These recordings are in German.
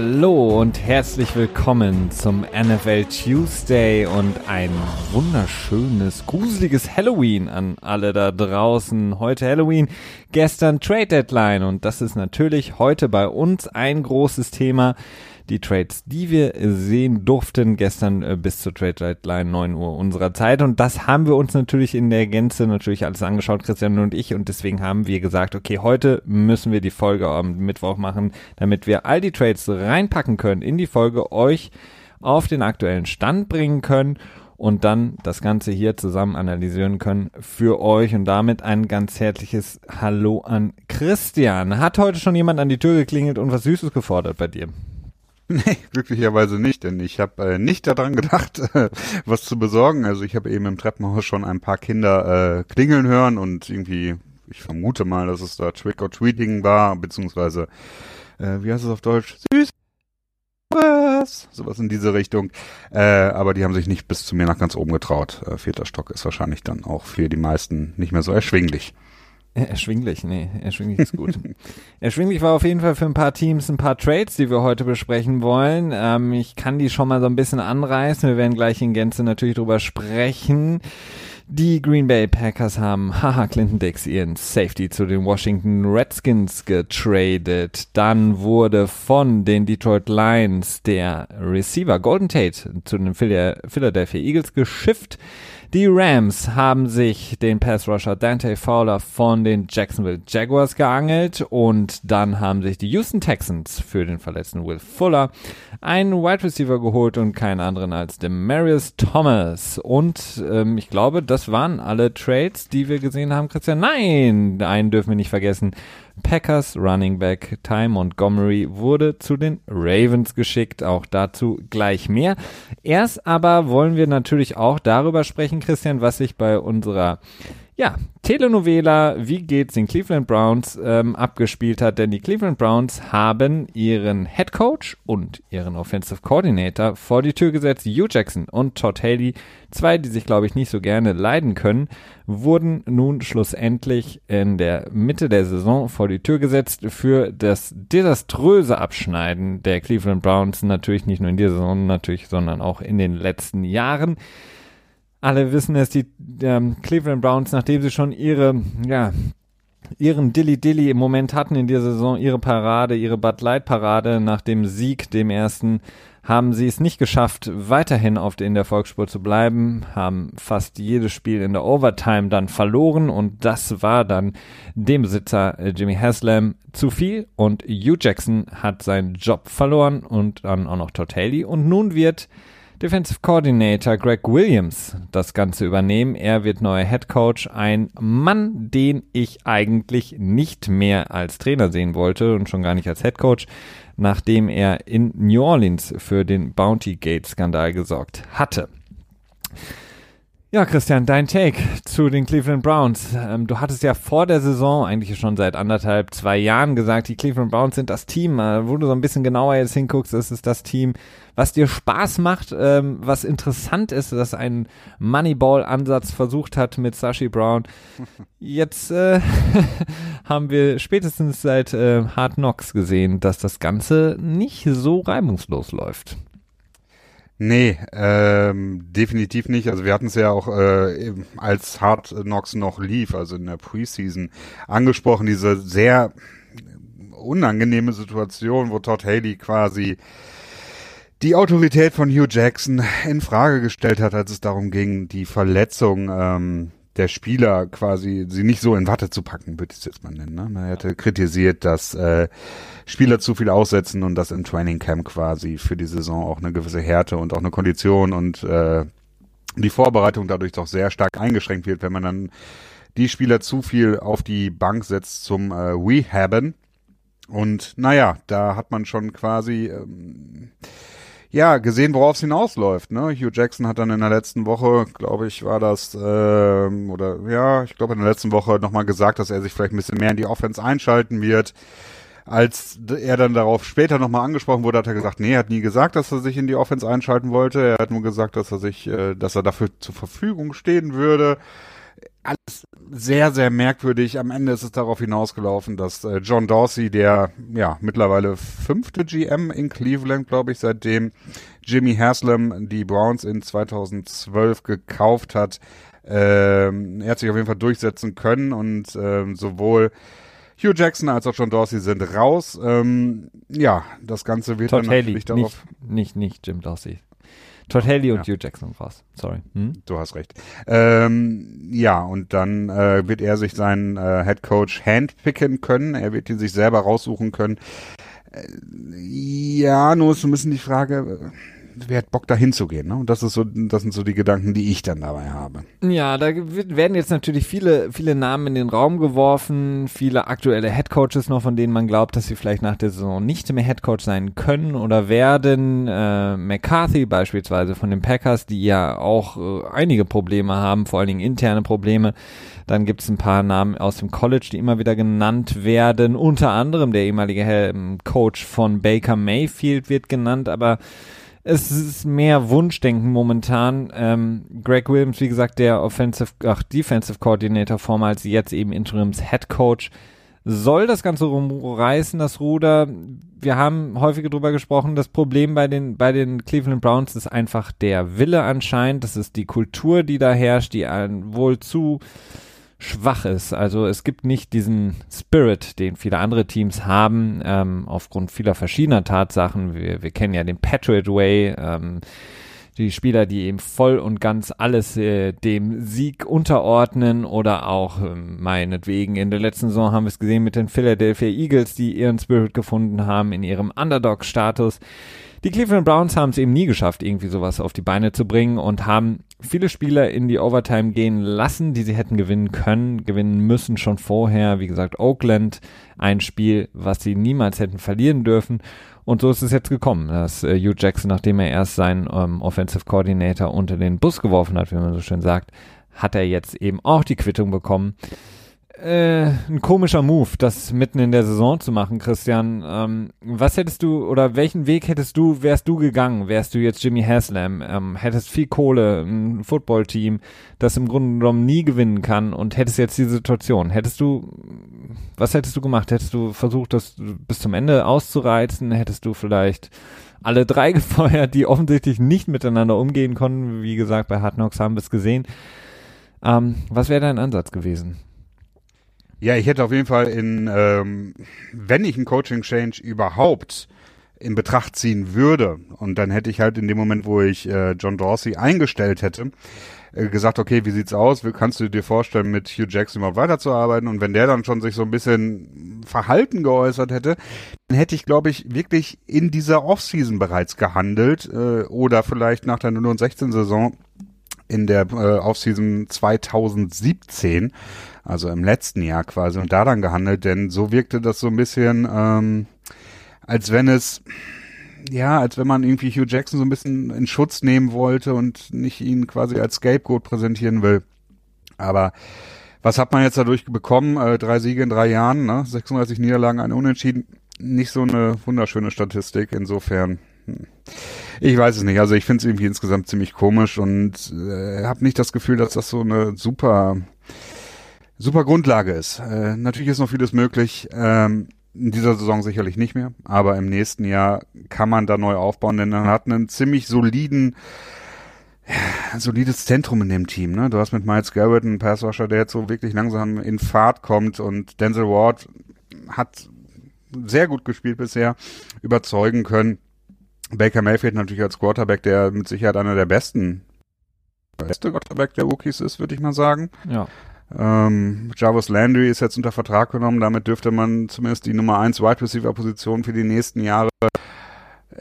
Hallo und herzlich willkommen zum NFL Tuesday und ein wunderschönes, gruseliges Halloween an alle da draußen. Heute Halloween, gestern Trade Deadline und das ist natürlich heute bei uns ein großes Thema die Trades, die wir sehen durften gestern äh, bis zur Trade Deadline 9 Uhr unserer Zeit. Und das haben wir uns natürlich in der Gänze natürlich alles angeschaut, Christian und ich. Und deswegen haben wir gesagt, okay, heute müssen wir die Folge am Mittwoch machen, damit wir all die Trades reinpacken können in die Folge, euch auf den aktuellen Stand bringen können und dann das Ganze hier zusammen analysieren können für euch und damit ein ganz herzliches Hallo an Christian. Hat heute schon jemand an die Tür geklingelt und was Süßes gefordert bei dir? Nee, glücklicherweise nicht, denn ich habe äh, nicht daran gedacht, äh, was zu besorgen. Also ich habe eben im Treppenhaus schon ein paar Kinder äh, klingeln hören und irgendwie, ich vermute mal, dass es da Trick or Tweeting war, beziehungsweise, äh, wie heißt es auf Deutsch? Süß. Was? Sowas in diese Richtung. Äh, aber die haben sich nicht bis zu mir nach ganz oben getraut. Äh, vierter Stock ist wahrscheinlich dann auch für die meisten nicht mehr so erschwinglich. Erschwinglich, nee, erschwinglich ist gut. erschwinglich war auf jeden Fall für ein paar Teams ein paar Trades, die wir heute besprechen wollen. Ähm, ich kann die schon mal so ein bisschen anreißen. Wir werden gleich in Gänze natürlich drüber sprechen. Die Green Bay Packers haben, haha, Clinton Dix ihren Safety zu den Washington Redskins getradet. Dann wurde von den Detroit Lions der Receiver Golden Tate zu den Philadelphia Eagles geschifft. Die Rams haben sich den Pass-Rusher Dante Fowler von den Jacksonville Jaguars geangelt und dann haben sich die Houston Texans für den verletzten Will Fuller einen Wide Receiver geholt und keinen anderen als Demarius Thomas. Und ähm, ich glaube, das waren alle Trades, die wir gesehen haben, Christian. Nein, einen dürfen wir nicht vergessen. Packers Running Back Ty Montgomery wurde zu den Ravens geschickt. Auch dazu gleich mehr. Erst aber wollen wir natürlich auch darüber sprechen, Christian, was sich bei unserer ja, Telenovela Wie geht's den Cleveland Browns ähm, abgespielt hat, denn die Cleveland Browns haben ihren Head Coach und ihren Offensive Coordinator vor die Tür gesetzt. Hugh Jackson und Todd Haley, zwei, die sich, glaube ich, nicht so gerne leiden können, wurden nun schlussendlich in der Mitte der Saison vor die Tür gesetzt für das desaströse Abschneiden der Cleveland Browns. Natürlich nicht nur in dieser Saison, natürlich, sondern auch in den letzten Jahren. Alle wissen es, die ähm, Cleveland Browns, nachdem sie schon ihre, ja, ihren Dilly Dilly im Moment hatten in dieser Saison, ihre Parade, ihre Bud Light Parade nach dem Sieg, dem ersten, haben sie es nicht geschafft, weiterhin auf in der Volksspur zu bleiben, haben fast jedes Spiel in der Overtime dann verloren und das war dann dem Besitzer äh, Jimmy Haslam zu viel und Hugh Jackson hat seinen Job verloren und dann auch noch Todd Haley und nun wird Defensive Coordinator Greg Williams das Ganze übernehmen. Er wird neuer Head Coach. Ein Mann, den ich eigentlich nicht mehr als Trainer sehen wollte und schon gar nicht als Head Coach, nachdem er in New Orleans für den Bounty Gate Skandal gesorgt hatte. Ja, Christian, dein Take zu den Cleveland Browns. Ähm, du hattest ja vor der Saison, eigentlich schon seit anderthalb, zwei Jahren gesagt, die Cleveland Browns sind das Team. Äh, wo du so ein bisschen genauer jetzt hinguckst, ist es das Team, was dir Spaß macht, ähm, was interessant ist, dass ein Moneyball-Ansatz versucht hat mit Sashi Brown. Jetzt äh, haben wir spätestens seit äh, Hard Knocks gesehen, dass das Ganze nicht so reibungslos läuft. Nee, ähm, definitiv nicht. Also wir hatten es ja auch äh, als Hard Knocks noch lief, also in der Preseason angesprochen, diese sehr unangenehme Situation, wo Todd Haley quasi die Autorität von Hugh Jackson in Frage gestellt hat, als es darum ging, die Verletzung ähm, der Spieler quasi sie nicht so in Watte zu packen, würde ich es jetzt mal nennen. Ne? Er hätte kritisiert, dass äh, Spieler zu viel aussetzen und dass im Training Camp quasi für die Saison auch eine gewisse Härte und auch eine Kondition und äh, die Vorbereitung dadurch doch sehr stark eingeschränkt wird, wenn man dann die Spieler zu viel auf die Bank setzt zum äh, Rehaben. Und naja, da hat man schon quasi ähm, ja, gesehen, worauf es hinausläuft. Ne? Hugh Jackson hat dann in der letzten Woche, glaube ich, war das, ähm, oder ja, ich glaube in der letzten Woche nochmal gesagt, dass er sich vielleicht ein bisschen mehr in die Offense einschalten wird. Als er dann darauf später nochmal angesprochen wurde, hat er gesagt, nee, er hat nie gesagt, dass er sich in die Offense einschalten wollte. Er hat nur gesagt, dass er sich, äh, dass er dafür zur Verfügung stehen würde alles sehr, sehr merkwürdig. Am Ende ist es darauf hinausgelaufen, dass äh, John Dorsey, der ja mittlerweile fünfte GM in Cleveland, glaube ich, seitdem Jimmy Haslam die Browns in 2012 gekauft hat, ähm, er hat sich auf jeden Fall durchsetzen können und ähm, sowohl Hugh Jackson als auch John Dorsey sind raus. Ähm, ja, das Ganze wird Todd dann Haley, natürlich darauf. Nicht, nicht, nicht Jim Dorsey. Todd Haley und Ja. Hugh Jackson war's. Sorry. Hm? Du hast recht. Ähm, ja, und dann äh, wird er sich seinen äh, Head Coach handpicken können. Er wird ihn sich selber raussuchen können. Äh, ja, nur ist so ein bisschen die Frage, äh, wer hat Bock da hinzugehen? Ne? Und das ist so, das sind so die Gedanken, die ich dann dabei habe. Ja, da werden jetzt natürlich viele, viele Namen in den Raum geworfen, viele aktuelle Headcoaches noch, von denen man glaubt, dass sie vielleicht nach der Saison nicht mehr Headcoach sein können oder werden. Äh, McCarthy beispielsweise von den Packers, die ja auch äh, einige Probleme haben, vor allen Dingen interne Probleme. Dann gibt es ein paar Namen aus dem College, die immer wieder genannt werden. Unter anderem der ehemalige Coach von Baker Mayfield wird genannt, aber es ist mehr Wunschdenken momentan. Ähm, Greg Williams, wie gesagt, der Offensive, ach, Defensive Coordinator, vormals jetzt eben Interims Head Coach, soll das Ganze rumreißen, das Ruder. Wir haben häufiger drüber gesprochen. Das Problem bei den, bei den Cleveland Browns ist einfach der Wille anscheinend. Das ist die Kultur, die da herrscht, die ein, wohl zu schwach ist. Also es gibt nicht diesen Spirit, den viele andere Teams haben, ähm, aufgrund vieler verschiedener Tatsachen. Wir, wir kennen ja den Patriot Way, ähm, die Spieler, die eben voll und ganz alles äh, dem Sieg unterordnen oder auch ähm, meinetwegen in der letzten Saison haben wir es gesehen mit den Philadelphia Eagles, die ihren Spirit gefunden haben in ihrem Underdog-Status. Die Cleveland Browns haben es eben nie geschafft, irgendwie sowas auf die Beine zu bringen und haben viele Spieler in die Overtime gehen lassen, die sie hätten gewinnen können, gewinnen müssen schon vorher. Wie gesagt, Oakland, ein Spiel, was sie niemals hätten verlieren dürfen. Und so ist es jetzt gekommen, dass äh, Hugh Jackson, nachdem er erst seinen ähm, Offensive Coordinator unter den Bus geworfen hat, wie man so schön sagt, hat er jetzt eben auch die Quittung bekommen. Äh, ein komischer Move, das mitten in der Saison zu machen, Christian. Ähm, was hättest du oder welchen Weg hättest du, wärst du gegangen? Wärst du jetzt Jimmy Haslam, ähm, hättest viel Kohle, ein Footballteam, das im Grunde genommen nie gewinnen kann und hättest jetzt die Situation. Hättest du, was hättest du gemacht? Hättest du versucht, das bis zum Ende auszureizen? Hättest du vielleicht alle drei gefeuert, die offensichtlich nicht miteinander umgehen konnten? Wie gesagt, bei Hard Knocks haben wir es gesehen. Ähm, was wäre dein Ansatz gewesen? Ja, ich hätte auf jeden Fall in, ähm, wenn ich einen Coaching-Change überhaupt in Betracht ziehen würde, und dann hätte ich halt in dem Moment, wo ich äh, John Dorsey eingestellt hätte, äh, gesagt, okay, wie sieht's aus? Wie kannst du dir vorstellen, mit Hugh Jackson überhaupt weiterzuarbeiten? Und wenn der dann schon sich so ein bisschen Verhalten geäußert hätte, dann hätte ich, glaube ich, wirklich in dieser Offseason bereits gehandelt äh, oder vielleicht nach der 0 16 Saison in der äh, Offseason 2017, also im letzten Jahr quasi, und da dann gehandelt, denn so wirkte das so ein bisschen, ähm, als wenn es, ja, als wenn man irgendwie Hugh Jackson so ein bisschen in Schutz nehmen wollte und nicht ihn quasi als Scapegoat präsentieren will. Aber was hat man jetzt dadurch bekommen? Äh, drei Siege in drei Jahren, ne? 36 Niederlagen, ein Unentschieden. Nicht so eine wunderschöne Statistik. Insofern. Ich weiß es nicht. Also ich finde es irgendwie insgesamt ziemlich komisch und äh, habe nicht das Gefühl, dass das so eine super, super Grundlage ist. Äh, natürlich ist noch vieles möglich. Ähm, in dieser Saison sicherlich nicht mehr, aber im nächsten Jahr kann man da neu aufbauen, denn man hat einen ziemlich soliden ein solides Zentrum in dem Team. Ne? Du hast mit Miles Garrett einen Passwasher, der jetzt so wirklich langsam in Fahrt kommt und Denzel Ward hat sehr gut gespielt bisher, überzeugen können. Baker Mayfield natürlich als Quarterback, der mit Sicherheit einer der besten, beste Quarterback der Rookies ist, würde ich mal sagen. Ja. Ähm, Jarvis Landry ist jetzt unter Vertrag genommen, damit dürfte man zumindest die Nummer 1 Wide Receiver Position für die nächsten Jahre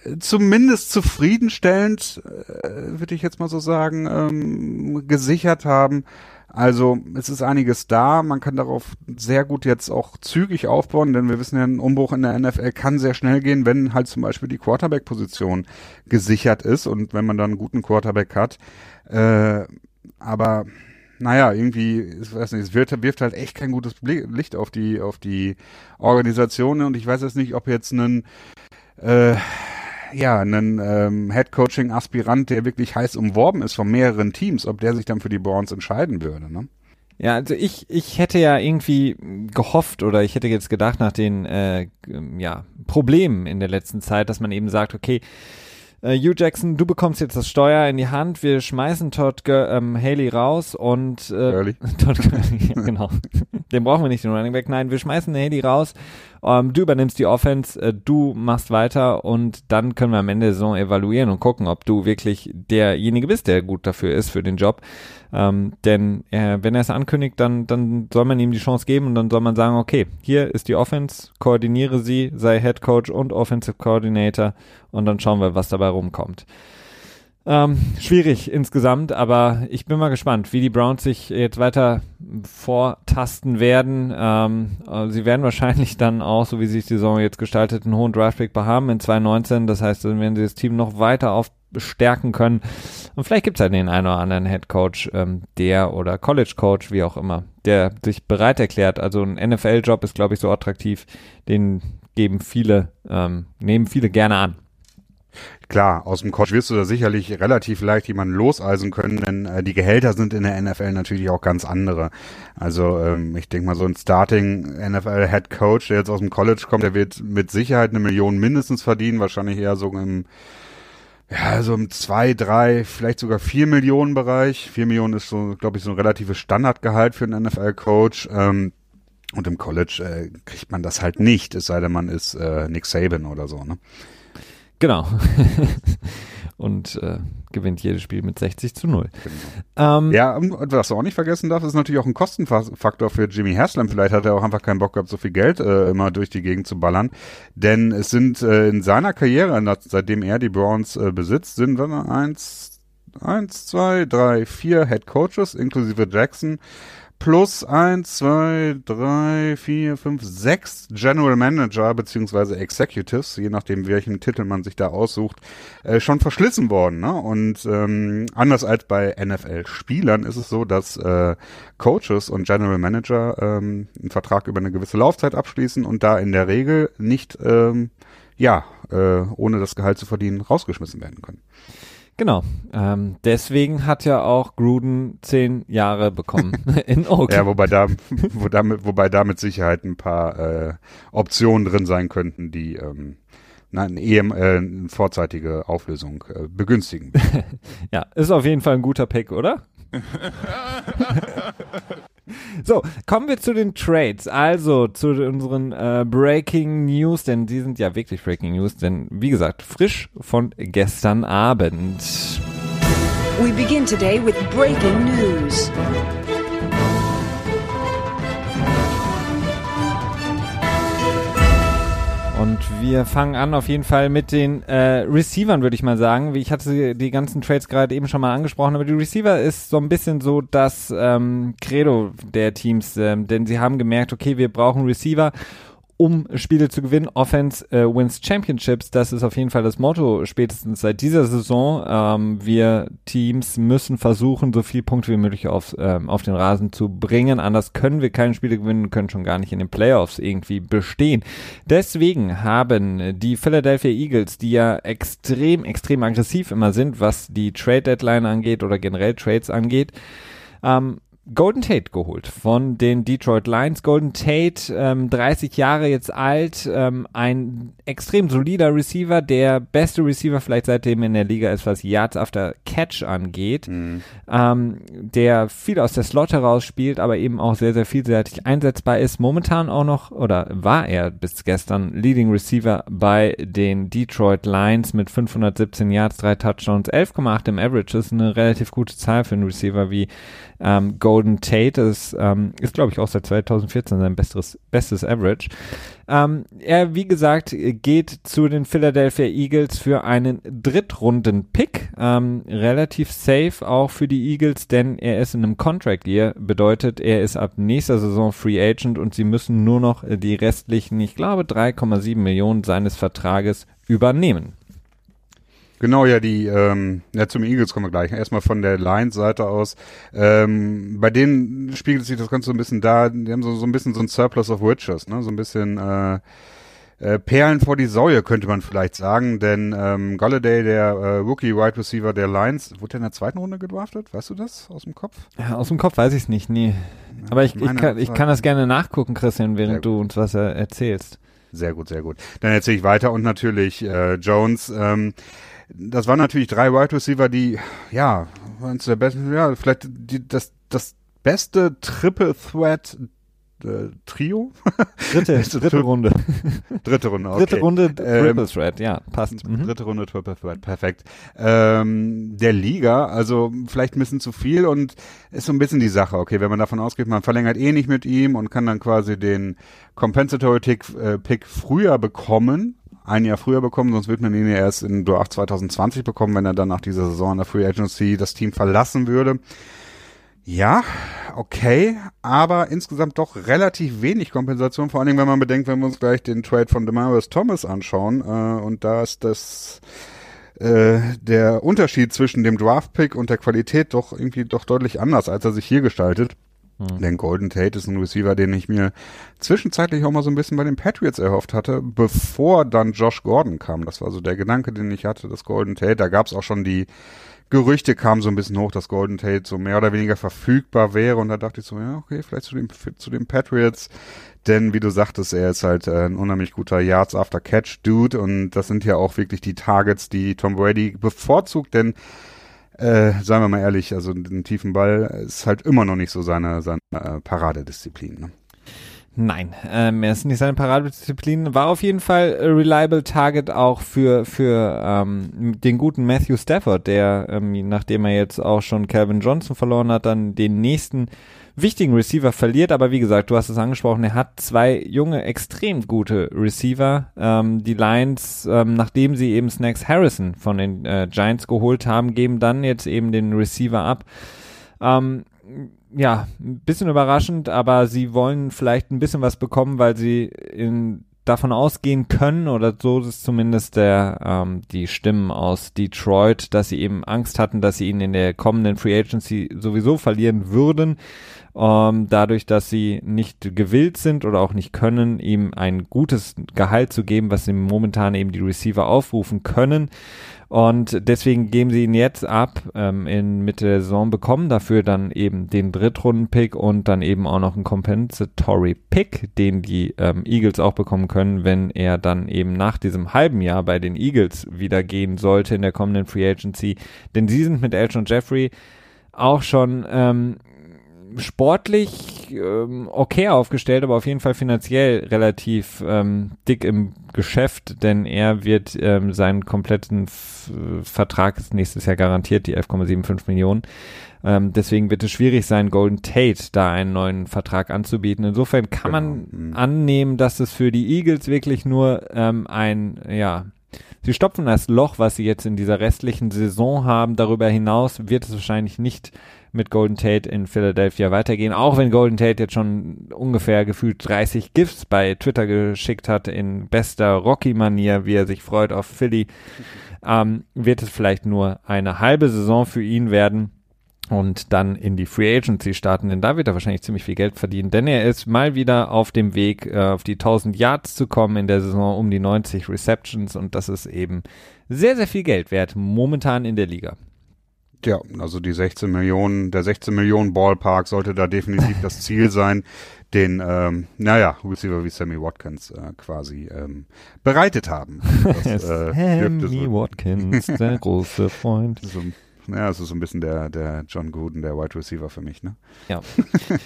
äh, zumindest zufriedenstellend, äh, würde ich jetzt mal so sagen, ähm, gesichert haben. Also es ist einiges da, man kann darauf sehr gut jetzt auch zügig aufbauen, denn wir wissen ja, ein Umbruch in der NFL kann sehr schnell gehen, wenn halt zum Beispiel die Quarterback-Position gesichert ist und wenn man dann einen guten Quarterback hat. Äh, aber naja, irgendwie, ich weiß nicht, es wird, wirft halt echt kein gutes Licht auf die, auf die Organisation und ich weiß jetzt nicht, ob jetzt ein, äh, ja, ein ähm, Head-Coaching-Aspirant, der wirklich heiß umworben ist von mehreren Teams, ob der sich dann für die Browns entscheiden würde, ne? Ja, also ich, ich hätte ja irgendwie gehofft oder ich hätte jetzt gedacht nach den äh, ja, Problemen in der letzten Zeit, dass man eben sagt, okay, äh, Hugh Jackson, du bekommst jetzt das Steuer in die Hand, wir schmeißen Todd Ger ähm, Haley raus und äh, Todd Gurley, ja, genau. Den brauchen wir nicht, den Running Back. Nein, wir schmeißen Haley raus, ähm, du übernimmst die Offense, äh, du machst weiter und dann können wir am Ende der Saison evaluieren und gucken, ob du wirklich derjenige bist, der gut dafür ist für den Job. Ähm, denn äh, wenn er es ankündigt, dann, dann soll man ihm die Chance geben und dann soll man sagen, okay, hier ist die Offense, koordiniere sie, sei Head Coach und Offensive Coordinator und dann schauen wir, was dabei rumkommt. Ähm, schwierig insgesamt, aber ich bin mal gespannt, wie die Browns sich jetzt weiter vortasten werden. Ähm, äh, sie werden wahrscheinlich dann auch, so wie sich die Saison jetzt gestaltet, einen hohen Draftpick behaben in 2019. Das heißt, dann werden sie das Team noch weiter aufstärken können. Und vielleicht gibt es halt den einen oder anderen Head Coach, ähm, der oder College Coach, wie auch immer, der sich bereit erklärt. Also ein NFL-Job ist, glaube ich, so attraktiv, den geben viele, ähm, nehmen viele gerne an. Klar, aus dem Coach wirst du da sicherlich relativ leicht jemanden loseisen können, denn äh, die Gehälter sind in der NFL natürlich auch ganz andere. Also ähm, ich denke mal, so ein Starting NFL Head Coach, der jetzt aus dem College kommt, der wird mit Sicherheit eine Million mindestens verdienen, wahrscheinlich eher so im ja, so im zwei, drei, vielleicht sogar vier Millionen Bereich. Vier Millionen ist so, glaube ich, so ein relatives Standardgehalt für einen NFL-Coach. Ähm, und im College äh, kriegt man das halt nicht, es sei denn, man ist äh, Nick Saban oder so, ne? Genau. und äh, gewinnt jedes Spiel mit 60 zu 0. Genau. Ähm, ja, und was du auch nicht vergessen darfst, ist natürlich auch ein Kostenfaktor für Jimmy Haslam. Vielleicht hat er auch einfach keinen Bock gehabt, so viel Geld äh, immer durch die Gegend zu ballern. Denn es sind äh, in seiner Karriere, seitdem er die Browns äh, besitzt, sind wir eins, eins, zwei, drei, vier Head Coaches, inklusive Jackson, plus eins, zwei, drei, vier, fünf, sechs General Manager beziehungsweise Executives, je nachdem welchen Titel man sich da aussucht, äh, schon verschlissen worden. Ne? Und ähm, anders als bei NFL-Spielern ist es so, dass äh, Coaches und General Manager ähm, einen Vertrag über eine gewisse Laufzeit abschließen und da in der Regel nicht, ähm, ja, äh, ohne das Gehalt zu verdienen, rausgeschmissen werden können. Genau. Ähm, deswegen hat ja auch Gruden zehn Jahre bekommen in Oakland. Ja, wobei da, wo damit, wobei da mit Sicherheit ein paar äh, Optionen drin sein könnten, die ähm, eine, EM, äh, eine vorzeitige Auflösung äh, begünstigen. ja, ist auf jeden Fall ein guter Pick, oder? So, kommen wir zu den Trades. Also zu unseren äh, Breaking News, denn die sind ja wirklich Breaking News, denn wie gesagt, frisch von gestern Abend. We begin today with breaking news. Und wir fangen an auf jeden Fall mit den äh, Receivern, würde ich mal sagen. Ich hatte die ganzen Trades gerade eben schon mal angesprochen, aber die Receiver ist so ein bisschen so das ähm, Credo der Teams, ähm, denn sie haben gemerkt, okay, wir brauchen Receiver um Spiele zu gewinnen. Offense äh, wins Championships. Das ist auf jeden Fall das Motto spätestens seit dieser Saison. Ähm, wir Teams müssen versuchen, so viel Punkte wie möglich auf, ähm, auf den Rasen zu bringen. Anders können wir keine Spiele gewinnen, können schon gar nicht in den Playoffs irgendwie bestehen. Deswegen haben die Philadelphia Eagles, die ja extrem, extrem aggressiv immer sind, was die Trade Deadline angeht oder generell Trades angeht, ähm, Golden Tate geholt von den Detroit Lions. Golden Tate, ähm, 30 Jahre jetzt alt, ähm, ein extrem solider Receiver, der beste Receiver vielleicht seitdem in der Liga ist, was Yards after Catch angeht, mhm. ähm, der viel aus der Slot heraus spielt, aber eben auch sehr, sehr vielseitig einsetzbar ist. Momentan auch noch, oder war er bis gestern Leading Receiver bei den Detroit Lions mit 517 Yards, drei Touchdowns, 11,8 im Average. Das ist eine relativ gute Zahl für einen Receiver wie ähm, Golden Tate ist, ähm, ist glaube ich, auch seit 2014 sein bestes, bestes Average. Ähm, er, wie gesagt, geht zu den Philadelphia Eagles für einen Drittrunden-Pick. Ähm, relativ safe auch für die Eagles, denn er ist in einem Contract Year. Bedeutet, er ist ab nächster Saison Free Agent und sie müssen nur noch die restlichen, ich glaube, 3,7 Millionen seines Vertrages übernehmen. Genau, ja, die, ähm, ja, zum Eagles kommen wir gleich. Erstmal von der Lions-Seite aus. Ähm, bei denen spiegelt sich das Ganze so ein bisschen da, die haben so, so ein bisschen so ein Surplus of Witches, ne? So ein bisschen, äh, äh, Perlen vor die Säue, könnte man vielleicht sagen, denn ähm, Galladay, der äh, Rookie Wide Receiver der Lions, wurde der in der zweiten Runde gedraftet? Weißt du das aus dem Kopf? Ja, aus dem Kopf weiß ich es nicht, nee. Aber ich, ich, kann, ich kann das gerne nachgucken, Christian, während du uns was äh, erzählst. Sehr gut, sehr gut. Dann erzähle ich weiter und natürlich äh, Jones. Ähm, das waren natürlich drei Wide Receiver, die, ja, waren der besten, ja, vielleicht die, das, das beste Triple Threat äh, Trio? Dritte, dritte Runde. Dritte Runde, okay. Dritte Runde Triple ähm, Threat, ja, passt. Mhm. Dritte Runde Triple Threat, perfekt. Ähm, der Liga, also vielleicht ein bisschen zu viel und ist so ein bisschen die Sache, okay, wenn man davon ausgeht, man verlängert eh nicht mit ihm und kann dann quasi den Compensatory Pick, äh, Pick früher bekommen, ein Jahr früher bekommen, sonst wird man ihn ja erst in Draft 2020 bekommen, wenn er dann nach dieser Saison in der Free Agency das Team verlassen würde. Ja, okay, aber insgesamt doch relativ wenig Kompensation, vor allen Dingen, wenn man bedenkt, wenn wir uns gleich den Trade von Demarius Thomas anschauen, äh, und da ist das äh, der Unterschied zwischen dem Draft-Pick und der Qualität doch irgendwie doch deutlich anders, als er sich hier gestaltet. Hm. Denn Golden Tate ist ein Receiver, den ich mir zwischenzeitlich auch mal so ein bisschen bei den Patriots erhofft hatte, bevor dann Josh Gordon kam. Das war so der Gedanke, den ich hatte, dass Golden Tate, da gab es auch schon die Gerüchte kamen so ein bisschen hoch, dass Golden Tate so mehr oder weniger verfügbar wäre und da dachte ich so, ja, okay, vielleicht zu den, zu den Patriots, denn wie du sagtest, er ist halt äh, ein unheimlich guter Yards after Catch Dude und das sind ja auch wirklich die Targets, die Tom Brady bevorzugt, denn äh, seien wir mal ehrlich, also den tiefen Ball ist halt immer noch nicht so seine, seine äh, Paradedisziplin. Ne? Nein, ähm, er ist nicht seine Paradedisziplin. War auf jeden Fall reliable Target auch für, für ähm, den guten Matthew Stafford, der, ähm, nachdem er jetzt auch schon Calvin Johnson verloren hat, dann den nächsten wichtigen Receiver verliert. Aber wie gesagt, du hast es angesprochen, er hat zwei junge, extrem gute Receiver. Ähm, die Lions, ähm, nachdem sie eben Snacks Harrison von den äh, Giants geholt haben, geben dann jetzt eben den Receiver ab. Ähm, ja, ein bisschen überraschend, aber sie wollen vielleicht ein bisschen was bekommen, weil sie in, davon ausgehen können, oder so ist zumindest der, ähm, die Stimmen aus Detroit, dass sie eben Angst hatten, dass sie ihn in der kommenden Free Agency sowieso verlieren würden. Ähm, dadurch, dass sie nicht gewillt sind oder auch nicht können, ihm ein gutes Gehalt zu geben, was sie momentan eben die Receiver aufrufen können. Und deswegen geben sie ihn jetzt ab ähm, in Mitte der Saison, bekommen dafür dann eben den Drittrunden-Pick und dann eben auch noch einen Compensatory-Pick, den die ähm, Eagles auch bekommen können, wenn er dann eben nach diesem halben Jahr bei den Eagles wieder gehen sollte in der kommenden Free Agency. Denn sie sind mit Elton Jeffrey auch schon ähm, sportlich ähm, okay aufgestellt, aber auf jeden Fall finanziell relativ ähm, dick im Geschäft, denn er wird ähm, seinen kompletten F Vertrag ist nächstes Jahr garantiert, die 11,75 Millionen. Ähm, deswegen wird es schwierig sein, Golden Tate da einen neuen Vertrag anzubieten. Insofern kann genau. man mhm. annehmen, dass es für die Eagles wirklich nur ähm, ein, ja, Sie stopfen das Loch, was sie jetzt in dieser restlichen Saison haben. Darüber hinaus wird es wahrscheinlich nicht mit Golden Tate in Philadelphia weitergehen, auch wenn Golden Tate jetzt schon ungefähr gefühlt 30 GIFs bei Twitter geschickt hat in bester Rocky-Manier, wie er sich freut auf Philly, ähm, wird es vielleicht nur eine halbe Saison für ihn werden und dann in die Free Agency starten, denn da wird er wahrscheinlich ziemlich viel Geld verdienen, denn er ist mal wieder auf dem Weg, äh, auf die 1000 Yards zu kommen in der Saison, um die 90 Receptions und das ist eben sehr, sehr viel Geld wert momentan in der Liga. Ja, also die 16 Millionen, der 16 Millionen Ballpark sollte da definitiv das Ziel sein, den, ähm, naja, Receiver wie Sammy Watkins äh, quasi ähm, bereitet haben. Das, äh, Sammy so, Watkins, der große Freund. So, ja, es ist so ein bisschen der, der John Gooden, der Wide Receiver für mich, ne? Ja.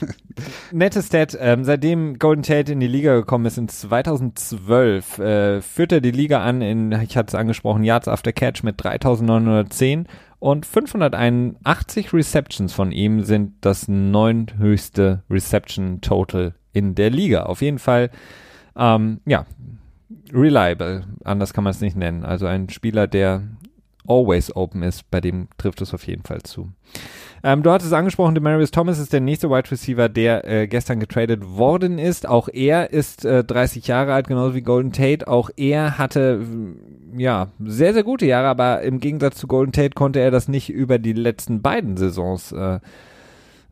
Nettes Stat, ähm, seitdem Golden Tate in die Liga gekommen ist, in 2012, äh, führt er die Liga an in, ich hatte es angesprochen, Yards after Catch mit 3910 und 581 Receptions von ihm sind das neunhöchste Reception Total in der Liga. Auf jeden Fall, ähm, ja, reliable. Anders kann man es nicht nennen. Also ein Spieler, der always open ist, bei dem trifft es auf jeden Fall zu. Ähm, du hattest es angesprochen, Demarius Thomas ist der nächste Wide Receiver, der äh, gestern getradet worden ist. Auch er ist äh, 30 Jahre alt, genauso wie Golden Tate. Auch er hatte ja sehr, sehr gute Jahre, aber im Gegensatz zu Golden Tate konnte er das nicht über die letzten beiden Saisons äh,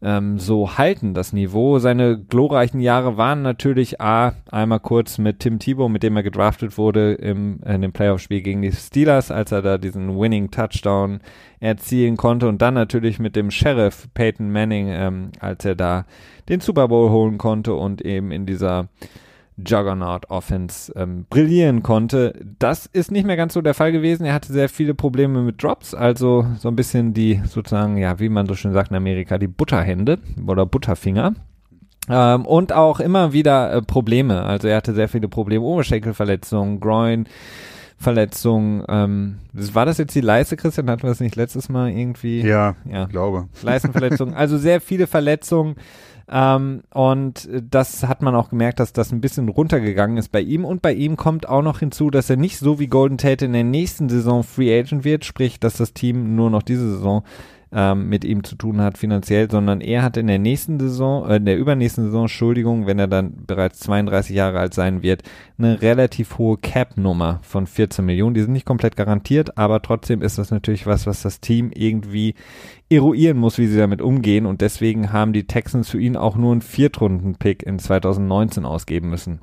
ähm, so halten, das Niveau. Seine glorreichen Jahre waren natürlich A, einmal kurz mit Tim Tebow, mit dem er gedraftet wurde im, in dem Playoff-Spiel gegen die Steelers, als er da diesen Winning Touchdown erzielen konnte und dann natürlich mit dem Sheriff Peyton Manning, ähm, als er da den Super Bowl holen konnte und eben in dieser Juggernaut Offense ähm, brillieren konnte. Das ist nicht mehr ganz so der Fall gewesen. Er hatte sehr viele Probleme mit Drops, also so ein bisschen die sozusagen, ja, wie man so schön sagt in Amerika, die Butterhände oder Butterfinger. Ähm, und auch immer wieder äh, Probleme. Also er hatte sehr viele Probleme, Oberschenkelverletzungen, Groin. Verletzungen. Ähm, war das jetzt die Leiste, Christian? Hatten wir das nicht letztes Mal irgendwie? Ja, ja. glaube. Leistenverletzungen. Also sehr viele Verletzungen. Ähm, und das hat man auch gemerkt, dass das ein bisschen runtergegangen ist bei ihm. Und bei ihm kommt auch noch hinzu, dass er nicht so wie Golden Tate in der nächsten Saison Free Agent wird, sprich, dass das Team nur noch diese Saison ähm, mit ihm zu tun hat finanziell, sondern er hat in der nächsten Saison, äh, in der übernächsten Saison, Entschuldigung, wenn er dann bereits 32 Jahre alt sein wird, eine relativ hohe Cap-Nummer von 14 Millionen. Die sind nicht komplett garantiert, aber trotzdem ist das natürlich was, was das Team irgendwie eruieren muss, wie sie damit umgehen und deswegen haben die Texans für ihn auch nur einen Viertrunden-Pick in 2019 ausgeben müssen.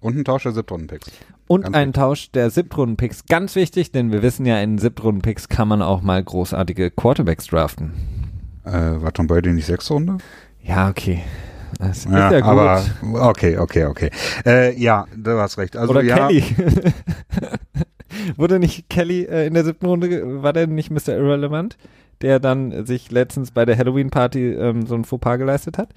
Und ein Tausch der Siebtrunden-Picks. Und Ganz ein Tausch der Siebtrunden-Picks. Ganz wichtig, denn wir wissen ja, in Siebtrunden-Picks kann man auch mal großartige Quarterbacks draften. Äh, war Tom Brady nicht sechs Runde? Ja, okay. Das ist ja, ja gut. Aber, okay, okay, okay. Äh, ja, du hast recht. Also, Oder ja, Kelly. Wurde nicht Kelly äh, in der siebten Runde, war der nicht Mr. Irrelevant, der dann sich letztens bei der Halloween-Party ähm, so ein Fauxpas geleistet hat?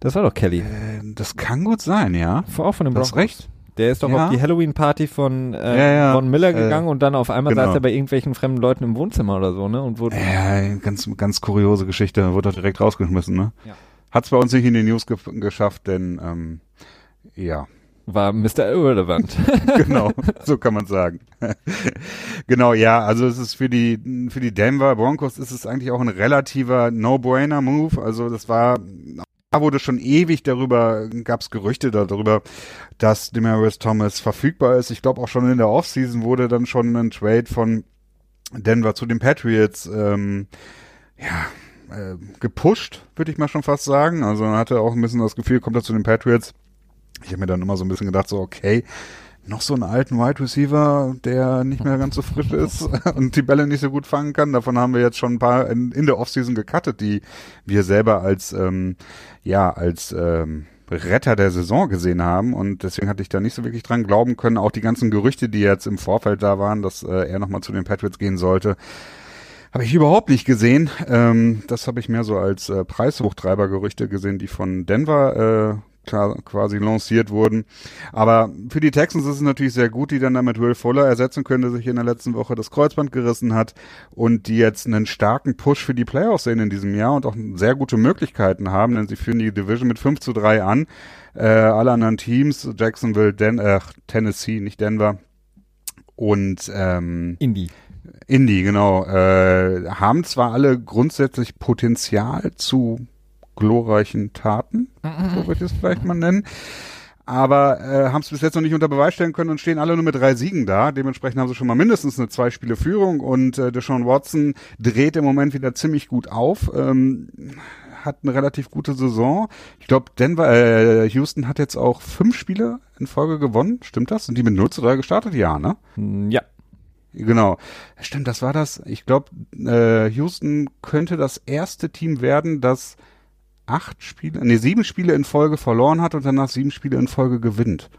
Das war doch Kelly. Äh, das kann gut sein, ja. Auch von dem Broncos. Das recht. Der ist doch ja. auf die Halloween-Party von, äh, ja, ja. von Miller äh, gegangen äh, und dann auf einmal genau. saß er bei irgendwelchen fremden Leuten im Wohnzimmer oder so, ne? Und wurde ja, ganz, ganz kuriose Geschichte, wurde doch direkt rausgeschmissen, ne? Ja. Hat's bei uns nicht in die News ge geschafft, denn ähm, ja. War Mr. Irrelevant. genau, so kann man sagen. genau, ja, also es ist für die für die Denver Broncos ist es eigentlich auch ein relativer No-Brainer-Move. Also das war wurde schon ewig darüber, gab es Gerüchte darüber, dass Demaris Thomas verfügbar ist. Ich glaube auch schon in der Offseason wurde dann schon ein Trade von Denver zu den Patriots ähm, ja, äh, gepusht, würde ich mal schon fast sagen. Also man hatte auch ein bisschen das Gefühl, kommt er zu den Patriots. Ich habe mir dann immer so ein bisschen gedacht, so okay, noch so einen alten Wide Receiver, der nicht mehr ganz so frisch ist und die Bälle nicht so gut fangen kann. Davon haben wir jetzt schon ein paar in, in der Offseason gecuttet, die wir selber als ähm, ja als ähm, Retter der Saison gesehen haben und deswegen hatte ich da nicht so wirklich dran glauben können. Auch die ganzen Gerüchte, die jetzt im Vorfeld da waren, dass äh, er nochmal zu den Patriots gehen sollte, habe ich überhaupt nicht gesehen. Ähm, das habe ich mehr so als äh, Preishochtreiber-Gerüchte gesehen, die von Denver äh, quasi lanciert wurden. Aber für die Texans ist es natürlich sehr gut, die dann damit Will Fuller ersetzen können, der sich in der letzten Woche das Kreuzband gerissen hat und die jetzt einen starken Push für die Playoffs sehen in diesem Jahr und auch sehr gute Möglichkeiten haben, denn sie führen die Division mit 5 zu 3 an. Äh, alle anderen Teams, Jacksonville, Den äh, Tennessee, nicht Denver und ähm, Indy. Indy, genau, äh, haben zwar alle grundsätzlich Potenzial zu glorreichen Taten, so würde ich es vielleicht mal nennen. Aber äh, haben es bis jetzt noch nicht unter Beweis stellen können und stehen alle nur mit drei Siegen da. Dementsprechend haben sie schon mal mindestens eine zwei Spiele Führung und äh, Deshaun Watson dreht im Moment wieder ziemlich gut auf. Ähm, hat eine relativ gute Saison. Ich glaube, Denver, äh, Houston hat jetzt auch fünf Spiele in Folge gewonnen. Stimmt das? Sind die mit 0 zu 3 gestartet? Ja, ne? Ja. Genau. Stimmt, das war das. Ich glaube, äh, Houston könnte das erste Team werden, das acht Spiele, nee, sieben Spiele in Folge verloren hat und danach sieben Spiele in Folge gewinnt.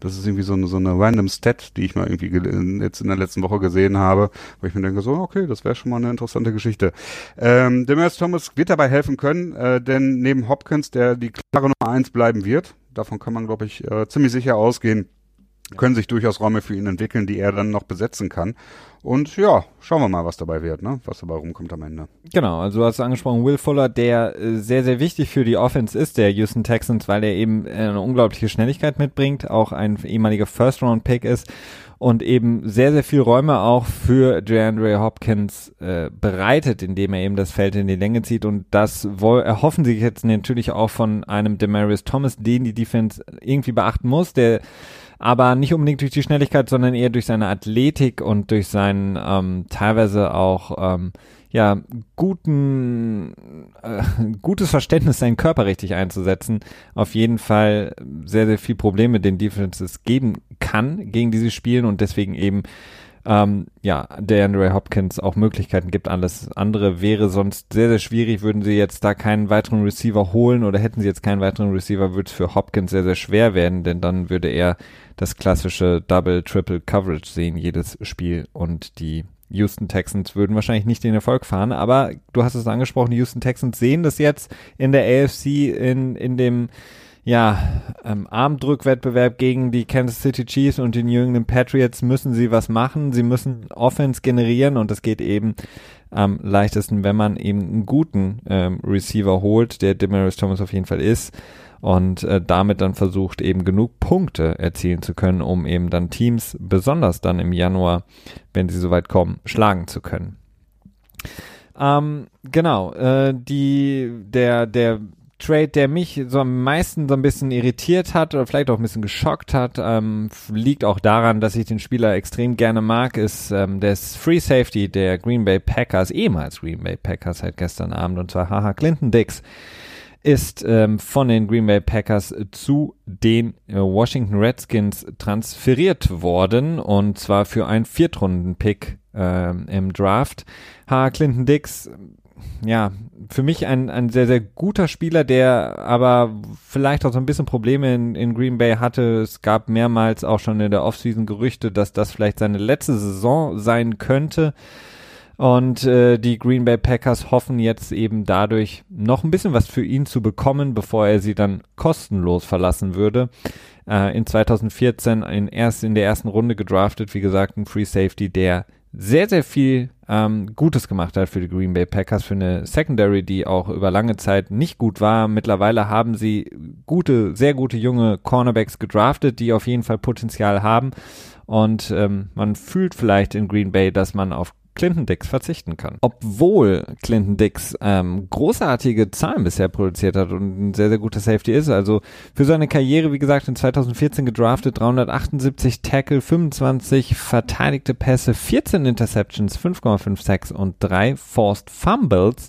Das ist irgendwie so eine, so eine random Stat, die ich mal irgendwie jetzt in der letzten Woche gesehen habe, wo ich mir denke, so, okay, das wäre schon mal eine interessante Geschichte. Ähm, Demers Thomas wird dabei helfen können, äh, denn neben Hopkins, der die klare Nummer eins bleiben wird, davon kann man, glaube ich, äh, ziemlich sicher ausgehen, können sich durchaus Räume für ihn entwickeln, die er dann noch besetzen kann. Und ja, schauen wir mal, was dabei wird, ne? was dabei rumkommt am Ende. Genau, also du hast angesprochen, Will Fuller, der äh, sehr, sehr wichtig für die Offense ist, der Houston Texans, weil er eben äh, eine unglaubliche Schnelligkeit mitbringt, auch ein ehemaliger First-Round-Pick ist und eben sehr, sehr viel Räume auch für DeAndre Hopkins äh, bereitet, indem er eben das Feld in die Länge zieht. Und das erhoffen sie jetzt natürlich auch von einem Demarius Thomas, den die Defense irgendwie beachten muss, der aber nicht unbedingt durch die Schnelligkeit, sondern eher durch seine Athletik und durch sein ähm, teilweise auch ähm, ja guten äh, gutes Verständnis, seinen Körper richtig einzusetzen, auf jeden Fall sehr sehr viel Probleme den Defenses geben kann gegen diese Spielen und deswegen eben ähm, ja, der Andre Hopkins auch Möglichkeiten gibt. Alles andere wäre sonst sehr, sehr schwierig. Würden sie jetzt da keinen weiteren Receiver holen oder hätten sie jetzt keinen weiteren Receiver, würde es für Hopkins sehr, sehr schwer werden, denn dann würde er das klassische Double, Triple Coverage sehen, jedes Spiel und die Houston Texans würden wahrscheinlich nicht den Erfolg fahren, aber du hast es angesprochen, die Houston Texans sehen das jetzt in der AFC in, in dem ja, ähm, Armdrückwettbewerb gegen die Kansas City Chiefs und die New England Patriots müssen sie was machen. Sie müssen Offense generieren und das geht eben am leichtesten, wenn man eben einen guten ähm, Receiver holt, der Demaris Thomas auf jeden Fall ist und äh, damit dann versucht eben genug Punkte erzielen zu können, um eben dann Teams, besonders dann im Januar, wenn sie soweit kommen, schlagen zu können. Ähm, genau, äh, die, der, der Trade, der mich so am meisten so ein bisschen irritiert hat oder vielleicht auch ein bisschen geschockt hat, ähm, liegt auch daran, dass ich den Spieler extrem gerne mag, ist ähm, der Free Safety der Green Bay Packers, ehemals Green Bay Packers seit gestern Abend und zwar haha Clinton Dix ist ähm, von den Green Bay Packers zu den äh, Washington Redskins transferiert worden und zwar für einen Viertrunden-Pick ähm, im Draft. Ha, Clinton Dix ja, für mich ein, ein sehr, sehr guter Spieler, der aber vielleicht auch so ein bisschen Probleme in, in Green Bay hatte. Es gab mehrmals auch schon in der Offseason Gerüchte, dass das vielleicht seine letzte Saison sein könnte. Und äh, die Green Bay Packers hoffen jetzt eben dadurch noch ein bisschen was für ihn zu bekommen, bevor er sie dann kostenlos verlassen würde. Äh, in 2014 in, erst in der ersten Runde gedraftet, wie gesagt, ein Free Safety, der sehr, sehr viel ähm, Gutes gemacht hat für die Green Bay Packers, für eine Secondary, die auch über lange Zeit nicht gut war. Mittlerweile haben sie gute, sehr gute junge Cornerbacks gedraftet, die auf jeden Fall Potenzial haben. Und ähm, man fühlt vielleicht in Green Bay, dass man auf Clinton Dix verzichten kann. Obwohl Clinton Dix ähm, großartige Zahlen bisher produziert hat und ein sehr, sehr guter Safety ist. Also für seine Karriere, wie gesagt, in 2014 gedraftet, 378 Tackle, 25 verteidigte Pässe, 14 Interceptions, 5,5 Sacks und 3 Forced Fumbles.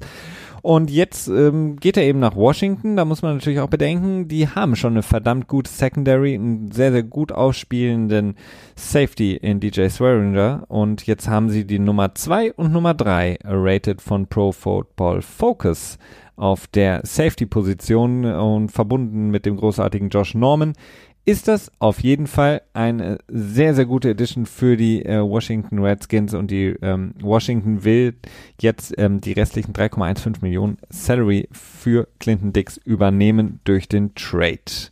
Und jetzt ähm, geht er eben nach Washington. Da muss man natürlich auch bedenken, die haben schon eine verdammt gute Secondary, einen sehr, sehr gut ausspielenden Safety in DJ Swearinger. Und jetzt haben sie die Nummer 2 und Nummer 3 rated von Pro Football Focus auf der Safety-Position und verbunden mit dem großartigen Josh Norman ist das auf jeden Fall eine sehr, sehr gute Edition für die äh, Washington Redskins und die ähm, Washington will jetzt ähm, die restlichen 3,15 Millionen Salary für Clinton Dix übernehmen durch den Trade.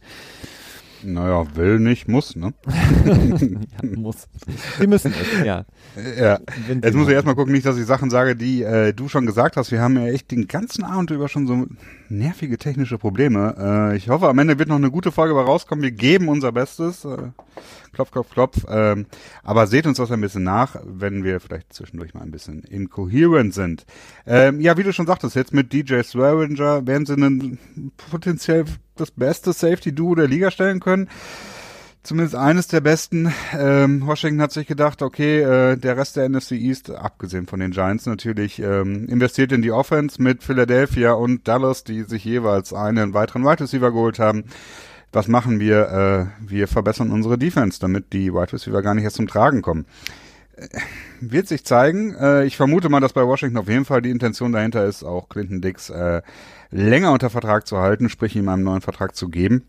Naja, will nicht, muss, ne? ja, muss. Sie müssen es, ja. Ja. Jetzt muss ich erstmal gucken, nicht, dass ich Sachen sage, die äh, du schon gesagt hast. Wir haben ja echt den ganzen Abend über schon so nervige technische Probleme. Äh, ich hoffe, am Ende wird noch eine gute Folge rauskommen. Wir geben unser Bestes. Äh, klopf, klopf, klopf. Ähm, aber seht uns das ein bisschen nach, wenn wir vielleicht zwischendurch mal ein bisschen incoherent sind. Ähm, ja, wie du schon sagtest, jetzt mit DJ Swearinger werden sie einen potenziell das beste Safety-Duo der Liga stellen können. Zumindest eines der besten. Ähm, Washington hat sich gedacht, okay, äh, der Rest der NFC East, abgesehen von den Giants natürlich, ähm, investiert in die Offense mit Philadelphia und Dallas, die sich jeweils einen weiteren Wide Receiver geholt haben. Was machen wir? Äh, wir verbessern unsere Defense, damit die Wide Receiver gar nicht erst zum Tragen kommen. Äh, wird sich zeigen. Äh, ich vermute mal, dass bei Washington auf jeden Fall die Intention dahinter ist, auch Clinton Dix äh, länger unter Vertrag zu halten, sprich ihm einen neuen Vertrag zu geben.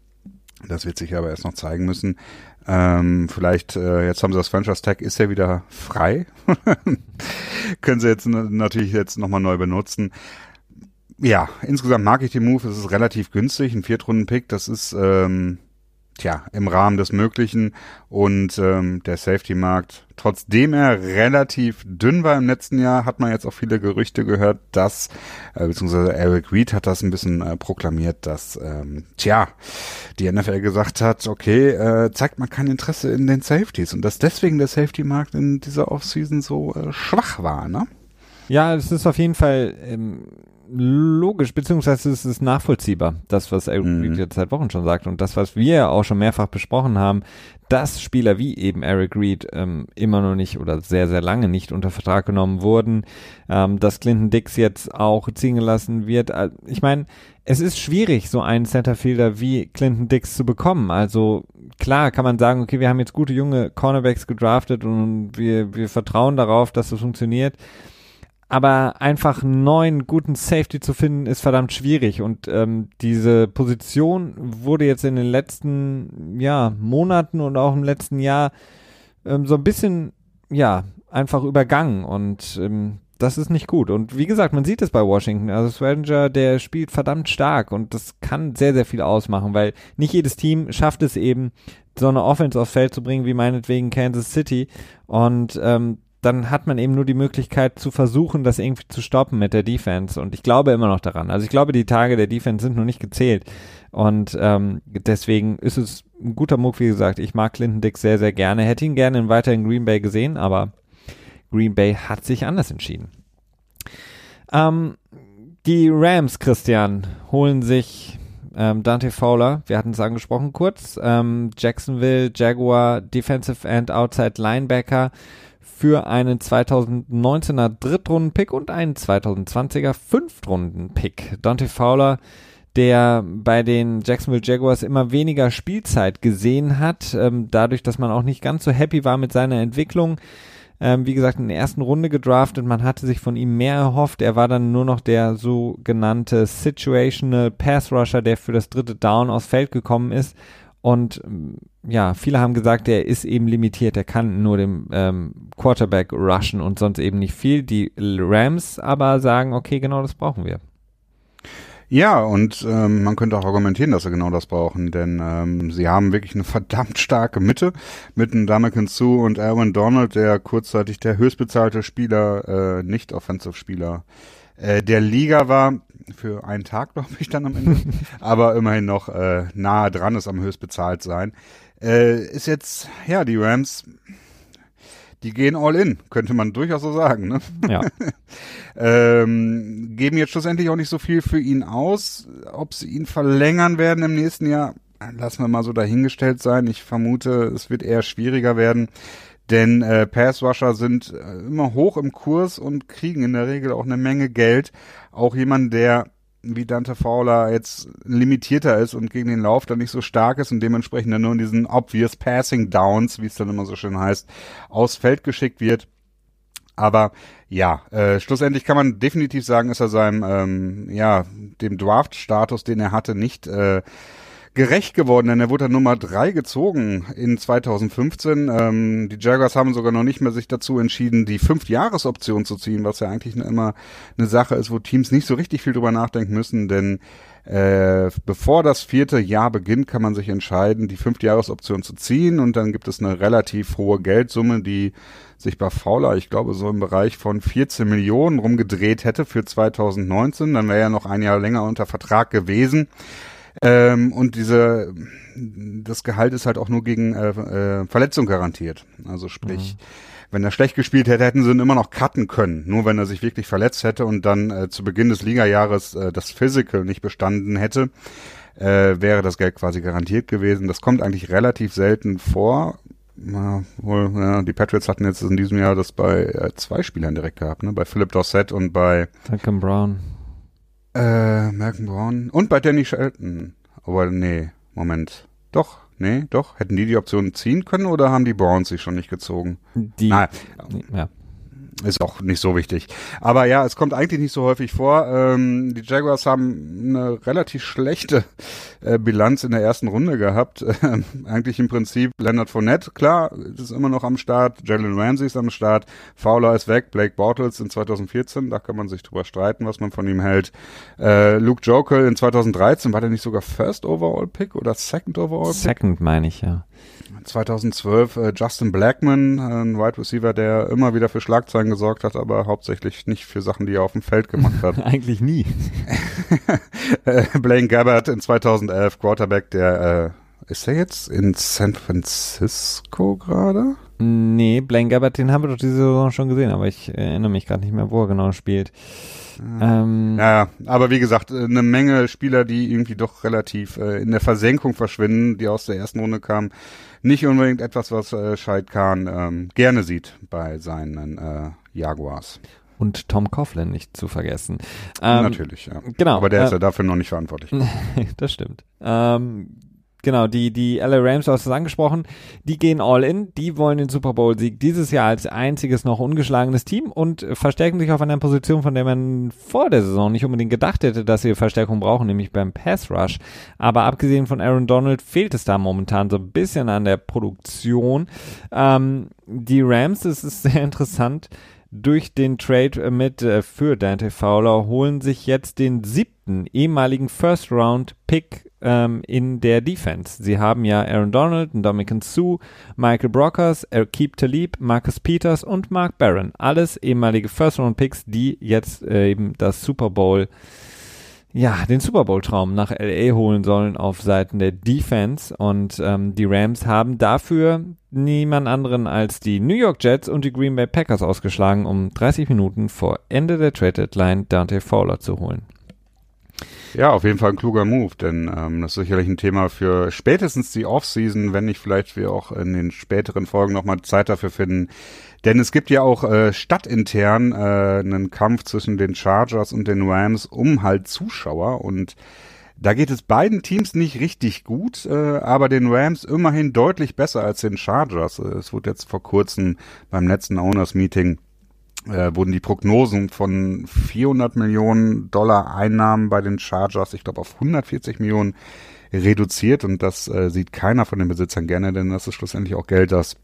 Das wird sich aber erst noch zeigen müssen. Ähm, vielleicht, äh, jetzt haben sie das Franchise Tag, ist ja wieder frei. Können sie jetzt natürlich jetzt nochmal neu benutzen. Ja, insgesamt mag ich den Move. Es ist relativ günstig, ein Viertrunden-Pick. Das ist, ähm, tja, im Rahmen des Möglichen. Und ähm, der Safety-Markt, trotzdem er relativ dünn war im letzten Jahr, hat man jetzt auch viele Gerüchte gehört, dass, äh, beziehungsweise Eric Reed hat das ein bisschen äh, proklamiert, dass, ähm, tja, die NFL gesagt hat, okay, äh, zeigt man kein Interesse in den Safeties und dass deswegen der Safety-Markt in dieser Offseason so äh, schwach war, ne? Ja, es ist auf jeden Fall ähm, logisch, beziehungsweise es ist nachvollziehbar, das, was Eric mhm. Reed jetzt seit Wochen schon sagt und das, was wir ja auch schon mehrfach besprochen haben, dass Spieler wie eben Eric Reed ähm, immer noch nicht oder sehr, sehr lange nicht unter Vertrag genommen wurden, ähm, dass Clinton Dix jetzt auch ziehen gelassen wird. Äh, ich meine, es ist schwierig, so einen Centerfielder wie Clinton Dix zu bekommen. Also klar kann man sagen, okay, wir haben jetzt gute junge Cornerbacks gedraftet und wir, wir vertrauen darauf, dass das funktioniert aber einfach einen neuen guten Safety zu finden, ist verdammt schwierig. Und ähm, diese Position wurde jetzt in den letzten ja, Monaten und auch im letzten Jahr ähm, so ein bisschen ja einfach übergangen. Und ähm, das ist nicht gut. Und wie gesagt, man sieht es bei Washington. Also Stranger, der spielt verdammt stark und das kann sehr, sehr viel ausmachen, weil nicht jedes Team schafft es eben, so eine Offense aufs Feld zu bringen, wie meinetwegen Kansas City. Und ähm, dann hat man eben nur die Möglichkeit zu versuchen, das irgendwie zu stoppen mit der Defense. Und ich glaube immer noch daran. Also ich glaube, die Tage der Defense sind noch nicht gezählt. Und ähm, deswegen ist es ein guter Move, wie gesagt. Ich mag Clinton Dix sehr, sehr gerne. Hätte ihn gerne weiter in Green Bay gesehen, aber Green Bay hat sich anders entschieden. Ähm, die Rams, Christian, holen sich ähm, Dante Fowler, wir hatten es angesprochen kurz, ähm, Jacksonville, Jaguar, Defensive End, Outside Linebacker für einen 2019er Drittrunden-Pick und einen 2020er Fünftrunden-Pick. Dante Fowler, der bei den Jacksonville Jaguars immer weniger Spielzeit gesehen hat, ähm, dadurch, dass man auch nicht ganz so happy war mit seiner Entwicklung. Ähm, wie gesagt, in der ersten Runde gedraftet, man hatte sich von ihm mehr erhofft. Er war dann nur noch der sogenannte Situational Pass Rusher, der für das dritte Down aufs Feld gekommen ist und ähm, ja, viele haben gesagt, er ist eben limitiert, er kann nur dem ähm, Quarterback rushen und sonst eben nicht viel. Die Rams aber sagen, okay, genau das brauchen wir. Ja, und ähm, man könnte auch argumentieren, dass sie genau das brauchen, denn ähm, sie haben wirklich eine verdammt starke Mitte mit einem Damakin Sue und Aaron Donald, der kurzzeitig der höchstbezahlte Spieler, äh, nicht Offensive-Spieler äh, der Liga war für einen Tag, glaube ich, dann am Ende. Aber immerhin noch äh, nahe dran ist am höchst bezahlt sein. Äh, ist jetzt, ja, die Rams, die gehen all in, könnte man durchaus so sagen. Ne? Ja. ähm, geben jetzt schlussendlich auch nicht so viel für ihn aus. Ob sie ihn verlängern werden im nächsten Jahr, lassen wir mal so dahingestellt sein. Ich vermute, es wird eher schwieriger werden. Denn äh, Passwasher sind äh, immer hoch im Kurs und kriegen in der Regel auch eine Menge Geld. Auch jemand, der wie Dante Fowler jetzt limitierter ist und gegen den Lauf dann nicht so stark ist und dementsprechend dann nur in diesen obvious Passing Downs, wie es dann immer so schön heißt, aufs Feld geschickt wird. Aber ja, äh, schlussendlich kann man definitiv sagen, ist er seinem, ähm, ja, dem Draft-Status, den er hatte, nicht äh, gerecht geworden, denn er wurde dann Nummer drei gezogen in 2015. Ähm, die Jaguars haben sogar noch nicht mehr sich dazu entschieden, die Fünf-Jahres-Option zu ziehen, was ja eigentlich immer eine Sache ist, wo Teams nicht so richtig viel drüber nachdenken müssen, denn äh, bevor das vierte Jahr beginnt, kann man sich entscheiden, die Fünf-Jahres-Option zu ziehen und dann gibt es eine relativ hohe Geldsumme, die sich bei Fowler, ich glaube, so im Bereich von 14 Millionen rumgedreht hätte für 2019. Dann wäre er noch ein Jahr länger unter Vertrag gewesen. Ähm, und diese, das Gehalt ist halt auch nur gegen äh, äh, Verletzung garantiert. Also sprich, mhm. wenn er schlecht gespielt hätte, hätten sie ihn immer noch cutten können. Nur wenn er sich wirklich verletzt hätte und dann äh, zu Beginn des Ligajahres äh, das Physical nicht bestanden hätte, äh, wäre das Geld quasi garantiert gewesen. Das kommt eigentlich relativ selten vor. Na, wohl, ja, die Patriots hatten jetzt in diesem Jahr das bei äh, zwei Spielern direkt gehabt, ne? Bei Philip Dorsett und bei Malcolm Brown. Äh, Malcolm Brown. Und bei Danny Shelton. Aber nee, Moment. Doch, nee, doch. Hätten die die Option ziehen können oder haben die Browns sich schon nicht gezogen? Die. Nein. Ja ist auch nicht so wichtig. Aber ja, es kommt eigentlich nicht so häufig vor. Ähm, die Jaguars haben eine relativ schlechte äh, Bilanz in der ersten Runde gehabt. Ähm, eigentlich im Prinzip Leonard Fournette, klar, ist immer noch am Start. Jalen Ramsey ist am Start. Fowler ist weg. Blake Bortles in 2014, da kann man sich drüber streiten, was man von ihm hält. Äh, Luke Jokel in 2013, war der nicht sogar First Overall Pick oder Second Overall Pick? Second meine ich, ja. 2012 äh, Justin Blackman, ein Wide Receiver, der immer wieder für Schlagzeilen gesorgt hat, aber hauptsächlich nicht für Sachen, die er auf dem Feld gemacht hat. Eigentlich nie. Äh, Blaine Gabbard in 2011, Quarterback, der äh, ist er jetzt in San Francisco gerade? Nee, Blaine Gabbert, den haben wir doch diese Saison schon gesehen, aber ich erinnere mich gerade nicht mehr, wo er genau spielt. Ähm, ja, aber wie gesagt, eine Menge Spieler, die irgendwie doch relativ äh, in der Versenkung verschwinden, die aus der ersten Runde kamen. Nicht unbedingt etwas, was äh, Scheid Kahn ähm, gerne sieht bei seinen äh, Jaguars. Und Tom Coughlin nicht zu vergessen. Ähm, Natürlich, ja. Genau. Aber der ist ja dafür noch nicht verantwortlich. das stimmt. Ähm, genau, die, die LA Rams, du hast es angesprochen, die gehen all in, die wollen den Super Bowl-Sieg dieses Jahr als einziges noch ungeschlagenes Team und verstärken sich auf einer Position, von der man vor der Saison nicht unbedingt gedacht hätte, dass sie Verstärkung brauchen, nämlich beim Pass Rush. Aber abgesehen von Aaron Donald fehlt es da momentan so ein bisschen an der Produktion. Ähm, die Rams, das ist sehr interessant, durch den Trade mit äh, für Dante Fowler holen sich jetzt den siebten ehemaligen First Round Pick ähm, in der Defense. Sie haben ja Aaron Donald, Dominican Sue, Michael Brockers, Keep Talib, Marcus Peters und Mark Barron. Alles ehemalige First-Round-Picks, die jetzt äh, eben das Super Bowl ja, den Super Bowl-Traum nach LA holen sollen auf Seiten der Defense. Und ähm, die Rams haben dafür niemand anderen als die New York Jets und die Green Bay Packers ausgeschlagen, um 30 Minuten vor Ende der Trade Deadline Dante Fowler zu holen. Ja, auf jeden Fall ein kluger Move, denn ähm, das ist sicherlich ein Thema für spätestens die Offseason, wenn nicht vielleicht wir auch in den späteren Folgen nochmal Zeit dafür finden. Denn es gibt ja auch äh, stadtintern äh, einen Kampf zwischen den Chargers und den Rams um halt Zuschauer und da geht es beiden Teams nicht richtig gut, äh, aber den Rams immerhin deutlich besser als den Chargers. Es wurde jetzt vor kurzem beim letzten Owners Meeting äh, wurden die Prognosen von 400 Millionen Dollar Einnahmen bei den Chargers, ich glaube, auf 140 Millionen reduziert und das äh, sieht keiner von den Besitzern gerne, denn das ist schlussendlich auch Geld, das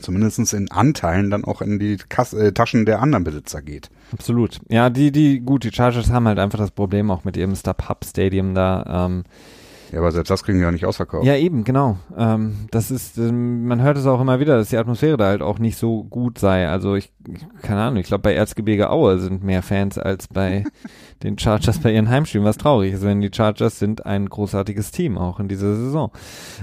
zumindestens in Anteilen dann auch in die Kas äh, Taschen der anderen Besitzer geht. Absolut. Ja, die, die, gut, die Chargers haben halt einfach das Problem auch mit ihrem Star-Pub Stadium da, ähm, ja, aber selbst das kriegen die ja nicht ausverkauft. Ja, eben, genau. Ähm, das ist, ähm, man hört es auch immer wieder, dass die Atmosphäre da halt auch nicht so gut sei. Also ich, keine Ahnung, ich glaube bei Erzgebirge Aue sind mehr Fans als bei den Chargers bei ihren Heimspielen, was traurig ist, denn die Chargers sind ein großartiges Team auch in dieser Saison.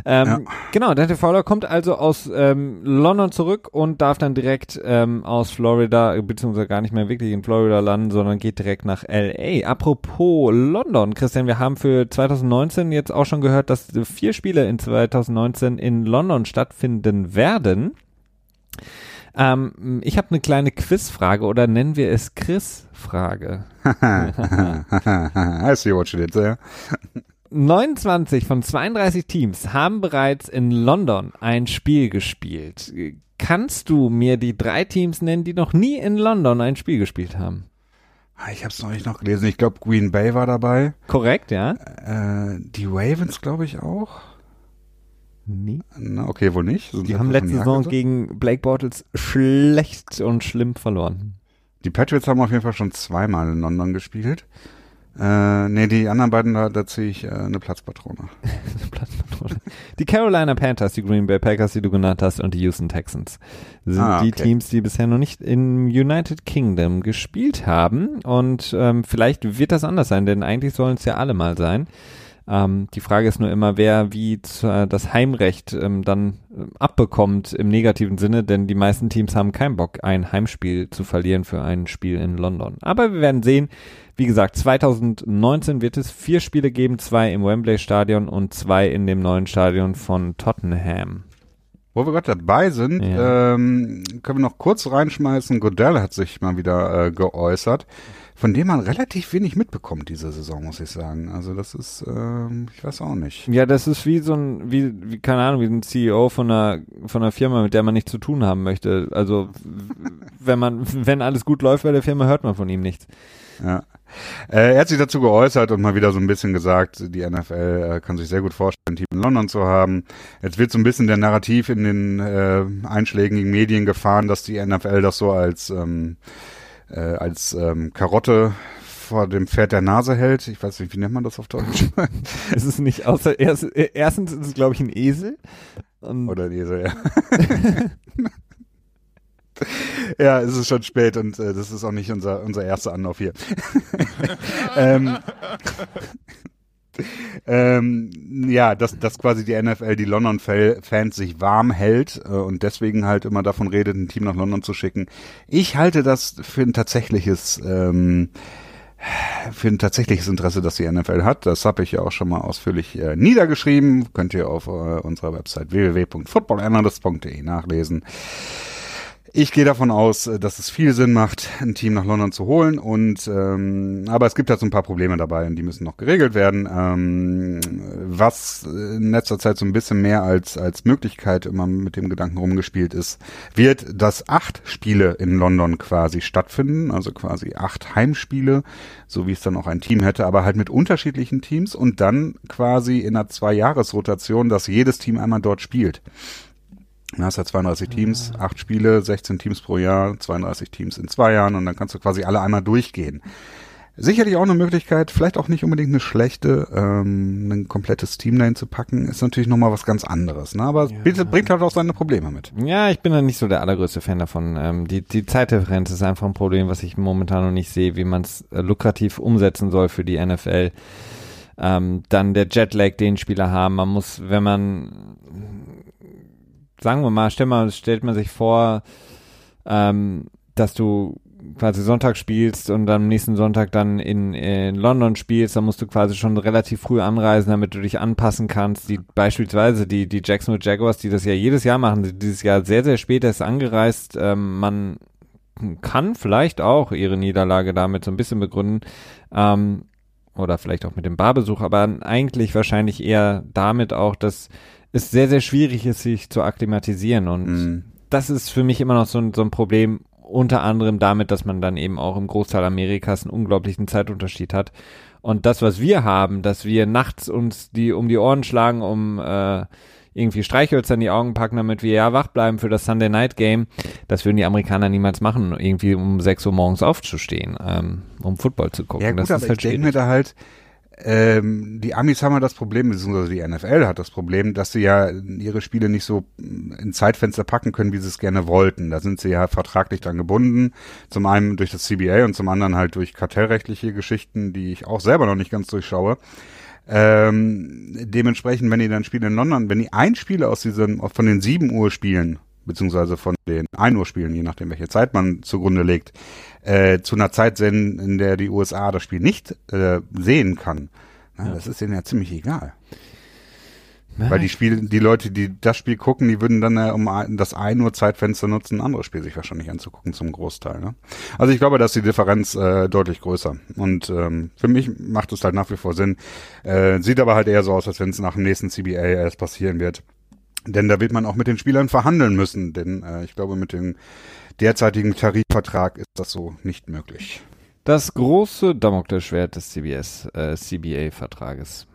Ähm, ja. Genau, Dante Fowler kommt also aus ähm, London zurück und darf dann direkt ähm, aus Florida, beziehungsweise gar nicht mehr wirklich in Florida landen, sondern geht direkt nach LA. Apropos London, Christian, wir haben für 2019 jetzt auch schon gehört, dass vier Spiele in 2019 in London stattfinden werden. Ähm, ich habe eine kleine Quizfrage oder nennen wir es Chris-Frage. I see what you did there. 29 von 32 Teams haben bereits in London ein Spiel gespielt. Kannst du mir die drei Teams nennen, die noch nie in London ein Spiel gespielt haben? Ah, ich habe es noch nicht noch gelesen. Ich glaube, Green Bay war dabei. Korrekt, ja. Äh, die Ravens, glaube ich, auch. Nee. Na, okay, wohl nicht. Sonst die haben letzte Saison gegen Blake Bortles schlecht und schlimm verloren. Die Patriots haben auf jeden Fall schon zweimal in London gespielt. Äh, nee, die anderen beiden, da, da ziehe ich äh, eine Platzpatrone. eine Platzpatrone. Die Carolina Panthers, die Green Bay Packers, die du genannt hast, und die Houston Texans sind ah, okay. die Teams, die bisher noch nicht im United Kingdom gespielt haben. Und ähm, vielleicht wird das anders sein, denn eigentlich sollen es ja alle mal sein. Ähm, die Frage ist nur immer, wer wie äh, das Heimrecht ähm, dann äh, abbekommt im negativen Sinne, denn die meisten Teams haben keinen Bock, ein Heimspiel zu verlieren für ein Spiel in London. Aber wir werden sehen. Wie gesagt, 2019 wird es vier Spiele geben, zwei im Wembley Stadion und zwei in dem neuen Stadion von Tottenham. Wo wir gerade dabei sind, ja. ähm, können wir noch kurz reinschmeißen. Godell hat sich mal wieder äh, geäußert von dem man relativ wenig mitbekommt diese Saison, muss ich sagen. Also das ist, ähm, ich weiß auch nicht. Ja, das ist wie so ein, wie, wie keine Ahnung, wie ein CEO von einer von einer Firma, mit der man nichts zu tun haben möchte. Also wenn man, wenn alles gut läuft bei der Firma, hört man von ihm nichts. Ja. Äh, er hat sich dazu geäußert und mal wieder so ein bisschen gesagt, die NFL äh, kann sich sehr gut vorstellen, ein Team in London zu haben. Jetzt wird so ein bisschen der Narrativ in den äh, einschlägigen Medien gefahren, dass die NFL das so als ähm, äh, als ähm, Karotte vor dem Pferd der Nase hält. Ich weiß nicht, wie nennt man das auf Deutsch? es ist nicht außer erst, erstens ist es glaube ich ein Esel. Oder ein Esel, ja. ja, es ist schon spät und äh, das ist auch nicht unser unser erster Anlauf hier. ähm, ähm, ja, dass, dass quasi die NFL, die London-Fans sich warm hält äh, und deswegen halt immer davon redet, ein Team nach London zu schicken. Ich halte das für ein tatsächliches ähm, für ein tatsächliches Interesse, das die NFL hat. Das habe ich ja auch schon mal ausführlich äh, niedergeschrieben. Könnt ihr auf äh, unserer Website www.footballanalyst.de nachlesen. Ich gehe davon aus, äh, dass es viel Sinn macht, ein Team nach London zu holen. Und ähm, aber es gibt halt so ein paar Probleme dabei und die müssen noch geregelt werden. Ähm, was in letzter Zeit so ein bisschen mehr als als Möglichkeit immer mit dem Gedanken rumgespielt ist, wird, dass acht Spiele in London quasi stattfinden, also quasi acht Heimspiele, so wie es dann auch ein Team hätte, aber halt mit unterschiedlichen Teams und dann quasi in einer Zwei-Jahres-Rotation, dass jedes Team einmal dort spielt. Du hast ja 32 Teams, ah. acht Spiele, 16 Teams pro Jahr, 32 Teams in zwei Jahren und dann kannst du quasi alle einmal durchgehen. Sicherlich auch eine Möglichkeit, vielleicht auch nicht unbedingt eine schlechte, ähm, ein komplettes Team dahin zu packen, ist natürlich nochmal was ganz anderes. Ne? Aber ja. bringt halt auch seine Probleme mit. Ja, ich bin da nicht so der allergrößte Fan davon. Ähm, die, die Zeitdifferenz ist einfach ein Problem, was ich momentan noch nicht sehe, wie man es äh, lukrativ umsetzen soll für die NFL. Ähm, dann der Jetlag, den Spieler haben. Man muss, wenn man sagen wir mal, stell mal, stellt man sich vor, ähm, dass du quasi Sonntag spielst und am nächsten Sonntag dann in, in London spielst, dann musst du quasi schon relativ früh anreisen, damit du dich anpassen kannst. Die beispielsweise die die Jacksonville Jaguars, die das ja jedes Jahr machen, die dieses Jahr sehr sehr spät erst angereist. Ähm, man kann vielleicht auch ihre Niederlage damit so ein bisschen begründen. Ähm, oder vielleicht auch mit dem Barbesuch, aber eigentlich wahrscheinlich eher damit auch, dass es sehr, sehr schwierig ist, sich zu akklimatisieren. Und mhm. das ist für mich immer noch so ein, so ein Problem, unter anderem damit, dass man dann eben auch im Großteil Amerikas einen unglaublichen Zeitunterschied hat. Und das, was wir haben, dass wir nachts uns die um die Ohren schlagen, um äh, irgendwie Streichhölzer in die Augen packen, damit wir ja wach bleiben für das Sunday Night Game, das würden die Amerikaner niemals machen, irgendwie um 6 Uhr morgens aufzustehen, ähm, um Football zu gucken. Ja gut, das aber ist halt ich denke mir da halt, ähm, die Amis haben ja das Problem, beziehungsweise die NFL hat das Problem, dass sie ja ihre Spiele nicht so in Zeitfenster packen können, wie sie es gerne wollten. Da sind sie ja vertraglich dran gebunden. Zum einen durch das CBA und zum anderen halt durch kartellrechtliche Geschichten, die ich auch selber noch nicht ganz durchschaue. Ähm, dementsprechend, wenn die dann Spiele in London, wenn die ein Spiel aus diesen, von den sieben Uhr Spielen, beziehungsweise von den ein Uhr Spielen, je nachdem welche Zeit man zugrunde legt, äh, zu einer Zeit senden, in der die USA das Spiel nicht äh, sehen kann. Na, ja. Das ist denen ja ziemlich egal. Nein. Weil die Spiel, die Leute, die das Spiel gucken, die würden dann äh, um das 1 Uhr Zeitfenster nutzen, ein anderes Spiel sich wahrscheinlich anzugucken zum Großteil. Ne? Also ich glaube, dass die Differenz äh, deutlich größer. Und ähm, für mich macht es halt nach wie vor Sinn. Äh, sieht aber halt eher so aus, als wenn es nach dem nächsten CBA erst passieren wird. Denn da wird man auch mit den Spielern verhandeln müssen. Denn äh, ich glaube, mit dem derzeitigen Tarifvertrag ist das so nicht möglich. Das große Damoklesschwert des CBS, äh, CBA-Vertrages.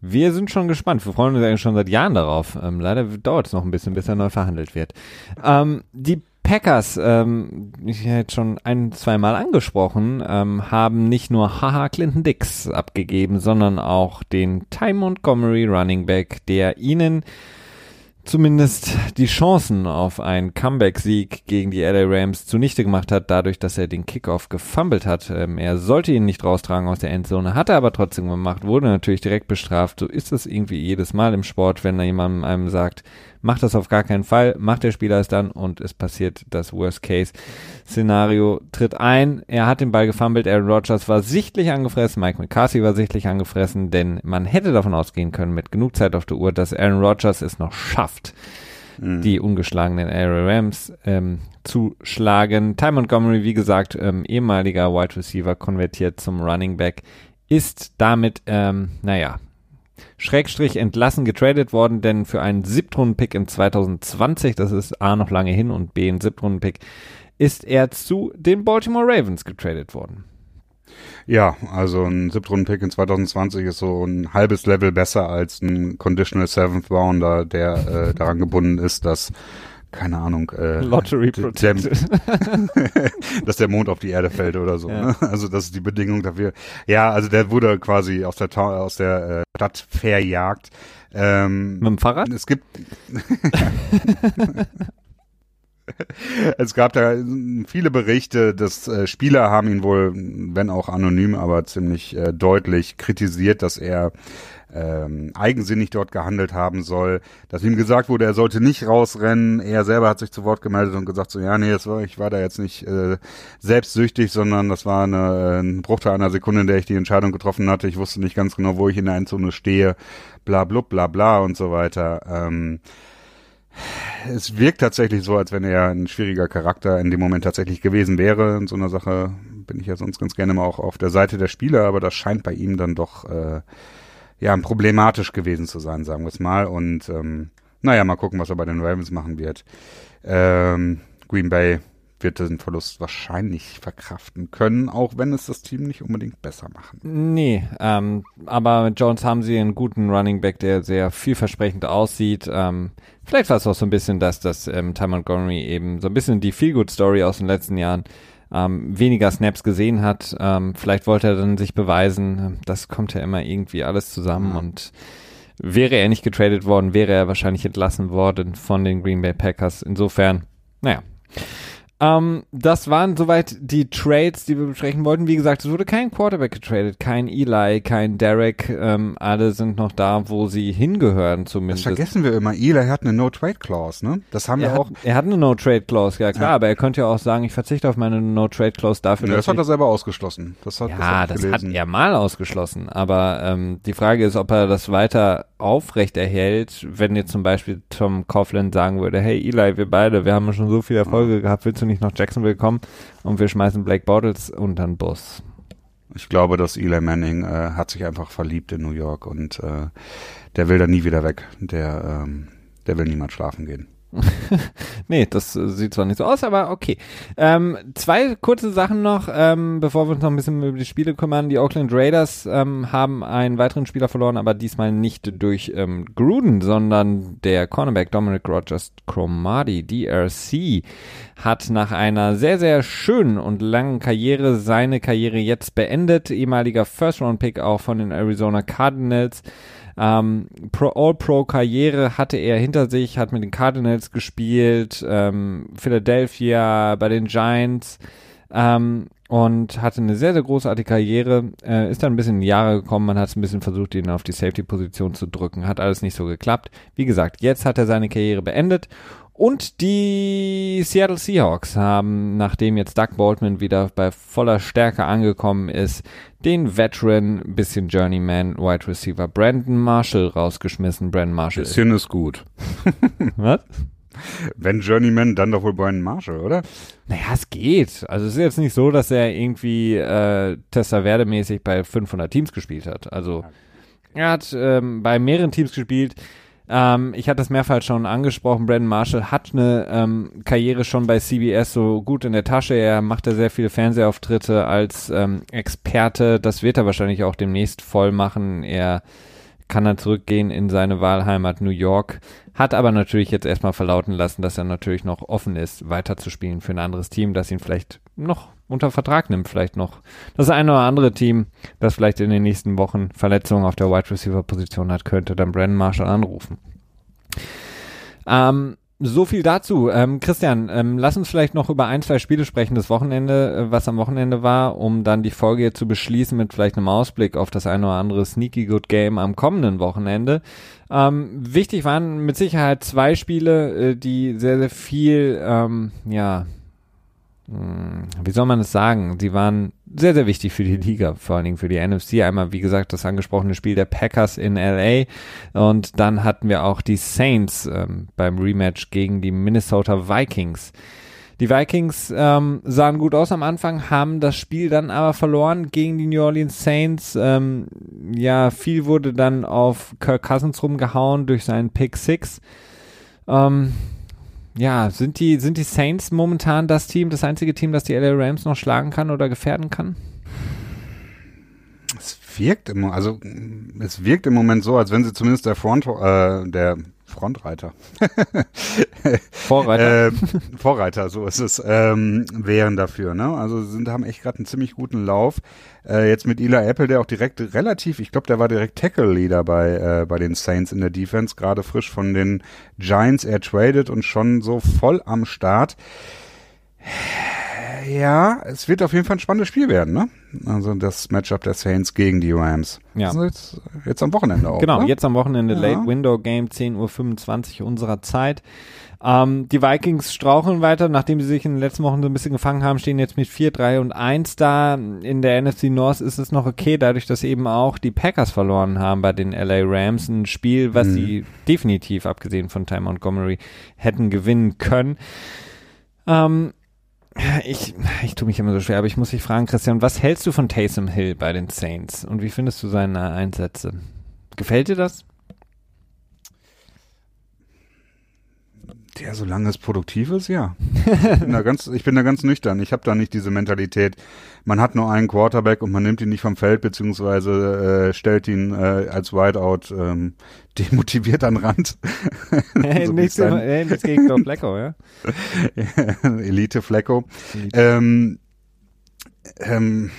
Wir sind schon gespannt. Wir freuen uns eigentlich schon seit Jahren darauf. Ähm, leider dauert es noch ein bisschen, bis er neu verhandelt wird. Ähm, die Packers, ähm, ich hätte schon ein, zwei Mal angesprochen, ähm, haben nicht nur Haha Clinton Dix abgegeben, sondern auch den Ty Montgomery Running Back, der ihnen zumindest die Chancen auf einen Comeback-Sieg gegen die LA Rams zunichte gemacht hat, dadurch, dass er den Kickoff gefummelt hat. Ähm, er sollte ihn nicht raustragen aus der Endzone, hat er aber trotzdem gemacht, wurde natürlich direkt bestraft. So ist es irgendwie jedes Mal im Sport, wenn da jemand einem sagt, macht das auf gar keinen Fall, macht der Spieler es dann und es passiert das Worst-Case-Szenario, tritt ein, er hat den Ball gefummelt, Aaron Rodgers war sichtlich angefressen, Mike McCarthy war sichtlich angefressen, denn man hätte davon ausgehen können, mit genug Zeit auf der Uhr, dass Aaron Rodgers es noch schafft, mhm. die ungeschlagenen LA Rams ähm, zu schlagen. Ty Montgomery, wie gesagt, ähm, ehemaliger Wide Receiver, konvertiert zum Running Back, ist damit, ähm, naja, Schrägstrich entlassen getradet worden, denn für einen Siebtrunden-Pick in 2020, das ist A noch lange hin und B ein Siebtrunden-Pick, ist er zu den Baltimore Ravens getradet worden. Ja, also ein Siebtrunden-Pick in 2020 ist so ein halbes Level besser als ein Conditional Seventh Rounder, der äh, daran gebunden ist, dass keine Ahnung, äh, Lottery protected. Der, dass der Mond auf die Erde fällt oder so. Ja. Ne? Also das ist die Bedingung dafür. Ja, also der wurde quasi aus der aus der äh, Stadt verjagt. Ähm, Mit dem Fahrrad? Es gibt es gab da viele Berichte, dass äh, Spieler haben ihn wohl, wenn auch anonym, aber ziemlich äh, deutlich kritisiert, dass er ähm, eigensinnig dort gehandelt haben soll, dass ihm gesagt wurde, er sollte nicht rausrennen. Er selber hat sich zu Wort gemeldet und gesagt so, ja, nee, war, ich war da jetzt nicht äh, selbstsüchtig, sondern das war eine, ein Bruchteil einer Sekunde, in der ich die Entscheidung getroffen hatte. Ich wusste nicht ganz genau, wo ich in der Endzone stehe, bla, bla, bla, bla und so weiter. Ähm, es wirkt tatsächlich so, als wenn er ein schwieriger Charakter in dem Moment tatsächlich gewesen wäre. In so einer Sache bin ich ja sonst ganz gerne mal auch auf der Seite der Spieler, aber das scheint bei ihm dann doch äh, ja problematisch gewesen zu sein, sagen wir es mal. Und ähm, naja, mal gucken, was er bei den Ravens machen wird. Ähm, Green Bay wird den Verlust wahrscheinlich verkraften können, auch wenn es das Team nicht unbedingt besser machen. Nee, ähm, aber mit Jones haben sie einen guten Running Back, der sehr vielversprechend aussieht. Ähm, vielleicht war es auch so ein bisschen, dass das ähm, Ty Montgomery eben so ein bisschen die Feel-Good-Story aus den letzten Jahren ähm, weniger Snaps gesehen hat. Ähm, vielleicht wollte er dann sich beweisen. Das kommt ja immer irgendwie alles zusammen mhm. und wäre er nicht getradet worden, wäre er wahrscheinlich entlassen worden von den Green Bay Packers. Insofern, naja. Ähm, das waren soweit die Trades, die wir besprechen wollten. Wie gesagt, es wurde kein Quarterback getradet, kein Eli, kein Derek. Ähm, alle sind noch da, wo sie hingehören zumindest. Das vergessen wir immer. Eli hat eine No-Trade-Clause, ne? Das haben er wir hat, auch. Er hat eine No-Trade-Clause, ja klar, ja. aber er könnte ja auch sagen, ich verzichte auf meine No-Trade-Clause dafür. Nee, das hat er selber ausgeschlossen. Das hat, ja, das, das hat er mal ausgeschlossen. Aber ähm, die Frage ist, ob er das weiter aufrecht erhält, wenn jetzt zum Beispiel Tom Coughlin sagen würde, hey Eli, wir beide, wir haben schon so viele Erfolge gehabt, willst du nicht nach Jacksonville kommen und wir schmeißen Blake Bortles unter den Bus? Ich glaube, dass Eli Manning äh, hat sich einfach verliebt in New York und äh, der will da nie wieder weg. Der, ähm, der will niemand schlafen gehen. nee, das äh, sieht zwar nicht so aus, aber okay. Ähm, zwei kurze Sachen noch, ähm, bevor wir uns noch ein bisschen über die Spiele kümmern. Die Oakland Raiders ähm, haben einen weiteren Spieler verloren, aber diesmal nicht durch ähm, Gruden, sondern der Cornerback Dominic Rogers Cromartie, DRC, hat nach einer sehr, sehr schönen und langen Karriere seine Karriere jetzt beendet. Ehemaliger First-Round-Pick auch von den Arizona Cardinals. Ähm, All-Pro-Karriere hatte er hinter sich, hat mit den Cardinals gespielt, ähm, Philadelphia, bei den Giants ähm, und hatte eine sehr, sehr großartige Karriere. Äh, ist dann ein bisschen in die Jahre gekommen, man hat es ein bisschen versucht, ihn auf die Safety-Position zu drücken, hat alles nicht so geklappt. Wie gesagt, jetzt hat er seine Karriere beendet und die Seattle Seahawks haben, nachdem jetzt Doug Baldwin wieder bei voller Stärke angekommen ist, den Veteran, bisschen Journeyman, Wide Receiver Brandon Marshall rausgeschmissen. Brandon Marshall. Bisschen ist, gut. Was? Wenn Journeyman, dann doch wohl Brandon Marshall, oder? Naja, es geht. Also es ist jetzt nicht so, dass er irgendwie äh, Tessa Verde-mäßig bei 500 Teams gespielt hat. Also er hat ähm, bei mehreren Teams gespielt. Ähm, ich hatte das mehrfach schon angesprochen. Brandon Marshall hat eine ähm, Karriere schon bei CBS so gut in der Tasche. Er macht ja sehr viele Fernsehauftritte als ähm, Experte. Das wird er wahrscheinlich auch demnächst voll machen. Er kann dann zurückgehen in seine Wahlheimat New York, hat aber natürlich jetzt erstmal verlauten lassen, dass er natürlich noch offen ist, weiterzuspielen für ein anderes Team, das ihn vielleicht noch unter Vertrag nimmt, vielleicht noch das eine oder andere Team, das vielleicht in den nächsten Wochen Verletzungen auf der Wide Receiver Position hat, könnte dann Brandon Marshall anrufen. Ähm, so viel dazu. Ähm, Christian, ähm, lass uns vielleicht noch über ein, zwei Spiele sprechen, das Wochenende, äh, was am Wochenende war, um dann die Folge zu beschließen mit vielleicht einem Ausblick auf das eine oder andere Sneaky Good Game am kommenden Wochenende. Ähm, wichtig waren mit Sicherheit zwei Spiele, äh, die sehr, sehr viel, ähm, ja, wie soll man es sagen? Sie waren sehr, sehr wichtig für die Liga, vor allen Dingen für die NFC. Einmal, wie gesagt, das angesprochene Spiel der Packers in LA und dann hatten wir auch die Saints ähm, beim Rematch gegen die Minnesota Vikings. Die Vikings ähm, sahen gut aus am Anfang, haben das Spiel dann aber verloren gegen die New Orleans Saints. Ähm, ja, viel wurde dann auf Kirk Cousins rumgehauen durch seinen Pick Six. Ähm, ja, sind die, sind die Saints momentan das Team, das einzige Team, das die LA Rams noch schlagen kann oder gefährden kann? Es wirkt im, also es wirkt im Moment so, als wenn sie zumindest der Front, äh, der Frontreiter. Vorreiter. äh, Vorreiter, so ist es, ähm, wären dafür. Ne? Also sind haben echt gerade einen ziemlich guten Lauf. Äh, jetzt mit Eli Apple, der auch direkt relativ, ich glaube, der war direkt Tackle-Leader bei, äh, bei den Saints in der Defense, gerade frisch von den Giants er tradet und schon so voll am Start. Ja, es wird auf jeden Fall ein spannendes Spiel werden, ne? Also das Matchup der Saints gegen die Rams. Ja. Ist jetzt, jetzt am Wochenende auch. Genau, ne? jetzt am Wochenende Ja. Late Window Game, 10.25 Uhr unserer Zeit. Ähm, die Vikings straucheln weiter, nachdem sie sich in den letzten Wochen so ein bisschen gefangen haben, stehen jetzt mit 4, 3 und 1 da. In der NFC North ist es noch okay, dadurch, dass eben auch die Packers verloren haben bei den LA Rams. Ein Spiel, was Mhm. sie definitiv, abgesehen von Ty Montgomery, hätten gewinnen können. Ähm, ich, ich tue mich immer so schwer, aber ich muss dich fragen, Christian, was hältst du von Taysom Hill bei den Saints und wie findest du seine Einsätze? Gefällt dir das? Ja, solange es produktiv ist, ja. ich, bin da ganz, ich bin da ganz nüchtern. Ich habe da nicht diese Mentalität. Man hat nur einen Quarterback und man nimmt ihn nicht vom Feld, beziehungsweise äh, stellt ihn äh, als Wideout ähm, demotiviert an Rand. Hey, So nichts, hey, nichts gegen Joe Flacco, ja? Elite Flecko. Ähm, ähm,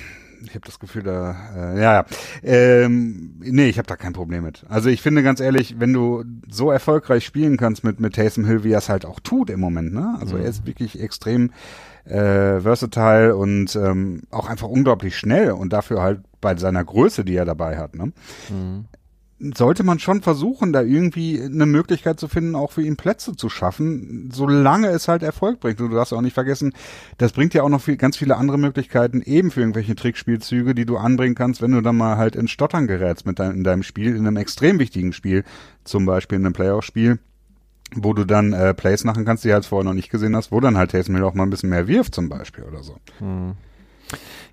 ich habe das Gefühl, da, äh, ja, ja. Ähm, nee, ich habe da kein Problem mit. Also ich finde ganz ehrlich, wenn du so erfolgreich spielen kannst mit, mit Taysom Hill, wie er es halt auch tut im Moment, ne? Also er ist wirklich extrem äh, versatile und ähm, auch einfach unglaublich schnell und dafür halt bei seiner Größe, die er dabei hat, ne? Sollte man schon versuchen, da irgendwie eine Möglichkeit zu finden, auch für ihn Plätze zu schaffen, solange es halt Erfolg bringt. Und du darfst auch nicht vergessen, das bringt ja auch noch viel, ganz viele andere Möglichkeiten eben für irgendwelche Trickspielzüge, die du anbringen kannst, wenn du dann mal halt in Stottern gerätst mit dein, in deinem Spiel, in einem extrem wichtigen Spiel, zum Beispiel in einem Playoff-Spiel wo du dann äh, Plays machen kannst, die halt vorher noch nicht gesehen hast, wo dann halt Taysom auch mal ein bisschen mehr wirft zum Beispiel oder so.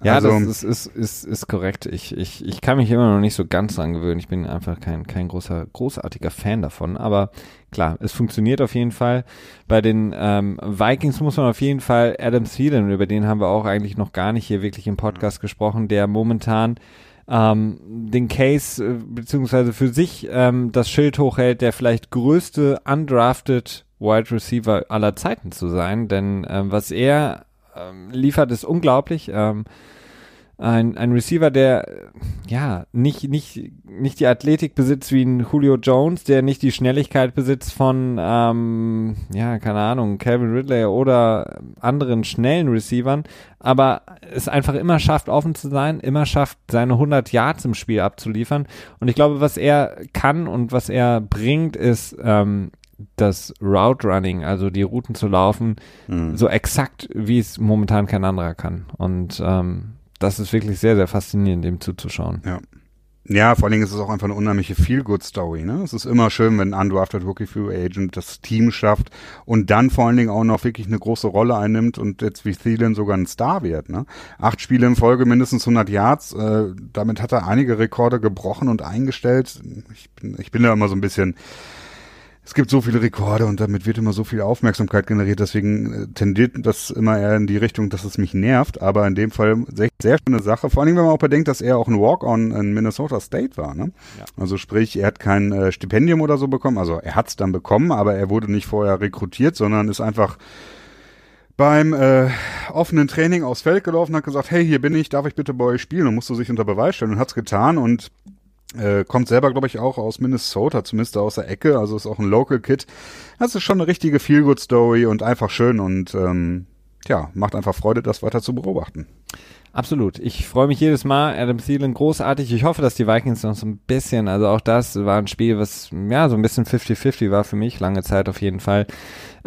Ja, Also- das ist, ist, ist, ist korrekt. Ich, ich, ich kann mich immer noch nicht so ganz dran gewöhnen. Ich bin einfach kein, kein großer, großartiger Fan davon. Aber klar, es funktioniert auf jeden Fall. Bei den ähm, Vikings muss man auf jeden Fall Adam Thielen, über den haben wir auch eigentlich noch gar nicht hier wirklich im Podcast gesprochen, der momentan ähm, den Case äh, beziehungsweise für sich ähm, das Schild hochhält, der vielleicht größte undrafted Wide Receiver aller Zeiten zu sein. Denn ähm, was er ähm, liefert, ist unglaublich. Ähm, ein, ein Receiver, der äh, ja nicht, nicht, nicht die Athletik besitzt wie ein Julio Jones, der nicht die Schnelligkeit besitzt von, ähm, ja, keine Ahnung, Calvin Ridley oder anderen schnellen Receivern, aber es einfach immer schafft, offen zu sein, immer schafft, seine 100 Yards im Spiel abzuliefern. Und ich glaube, was er kann und was er bringt, ist ähm, das Route Running, also die Routen zu laufen, Mhm. so exakt, wie es momentan kein anderer kann. Und ähm, das ist wirklich sehr, sehr faszinierend, dem zuzuschauen. Ja, vor allen Dingen ist es auch einfach eine unheimliche Feel-Good-Story. Ne? Es ist immer schön, wenn ein Undrafted Rookie Free Agent das Team schafft und dann vor allen Dingen auch noch wirklich eine große Rolle einnimmt und jetzt wie Thielen sogar ein Star wird. Ne? Acht Spiele in Folge, mindestens 100 Yards. Äh, damit hat er einige Rekorde gebrochen und eingestellt. Ich bin, ich bin da immer so ein bisschen es gibt so viele Rekorde und damit wird immer so viel Aufmerksamkeit generiert, deswegen äh, tendiert das immer eher in die Richtung, dass es mich nervt, aber in dem Fall sehr, sehr schöne Sache, vor allem wenn man auch bedenkt, dass er auch ein Walk-on in Minnesota State war, ne? Ja. Also sprich, er hat kein äh, Stipendium oder so bekommen, also er hat es dann bekommen, aber er wurde nicht vorher rekrutiert, sondern ist einfach beim äh, offenen Training aufs Feld gelaufen, hat gesagt, hey, hier bin ich, darf ich bitte bei euch spielen und musste sich unter Beweis stellen und hat's getan und äh, kommt selber, glaube ich, auch aus Minnesota, zumindest aus der Ecke, also ist auch ein Local Kid. Das ist schon eine richtige Feel-Good-Story und einfach schön und ähm, tja, macht einfach Freude, das weiter zu beobachten. Absolut. Ich freue mich jedes Mal. Adam Thielen großartig. Ich hoffe, dass die Vikings noch so ein bisschen, also auch das war ein Spiel, was ja so ein bisschen 50-50 war für mich, lange Zeit auf jeden Fall,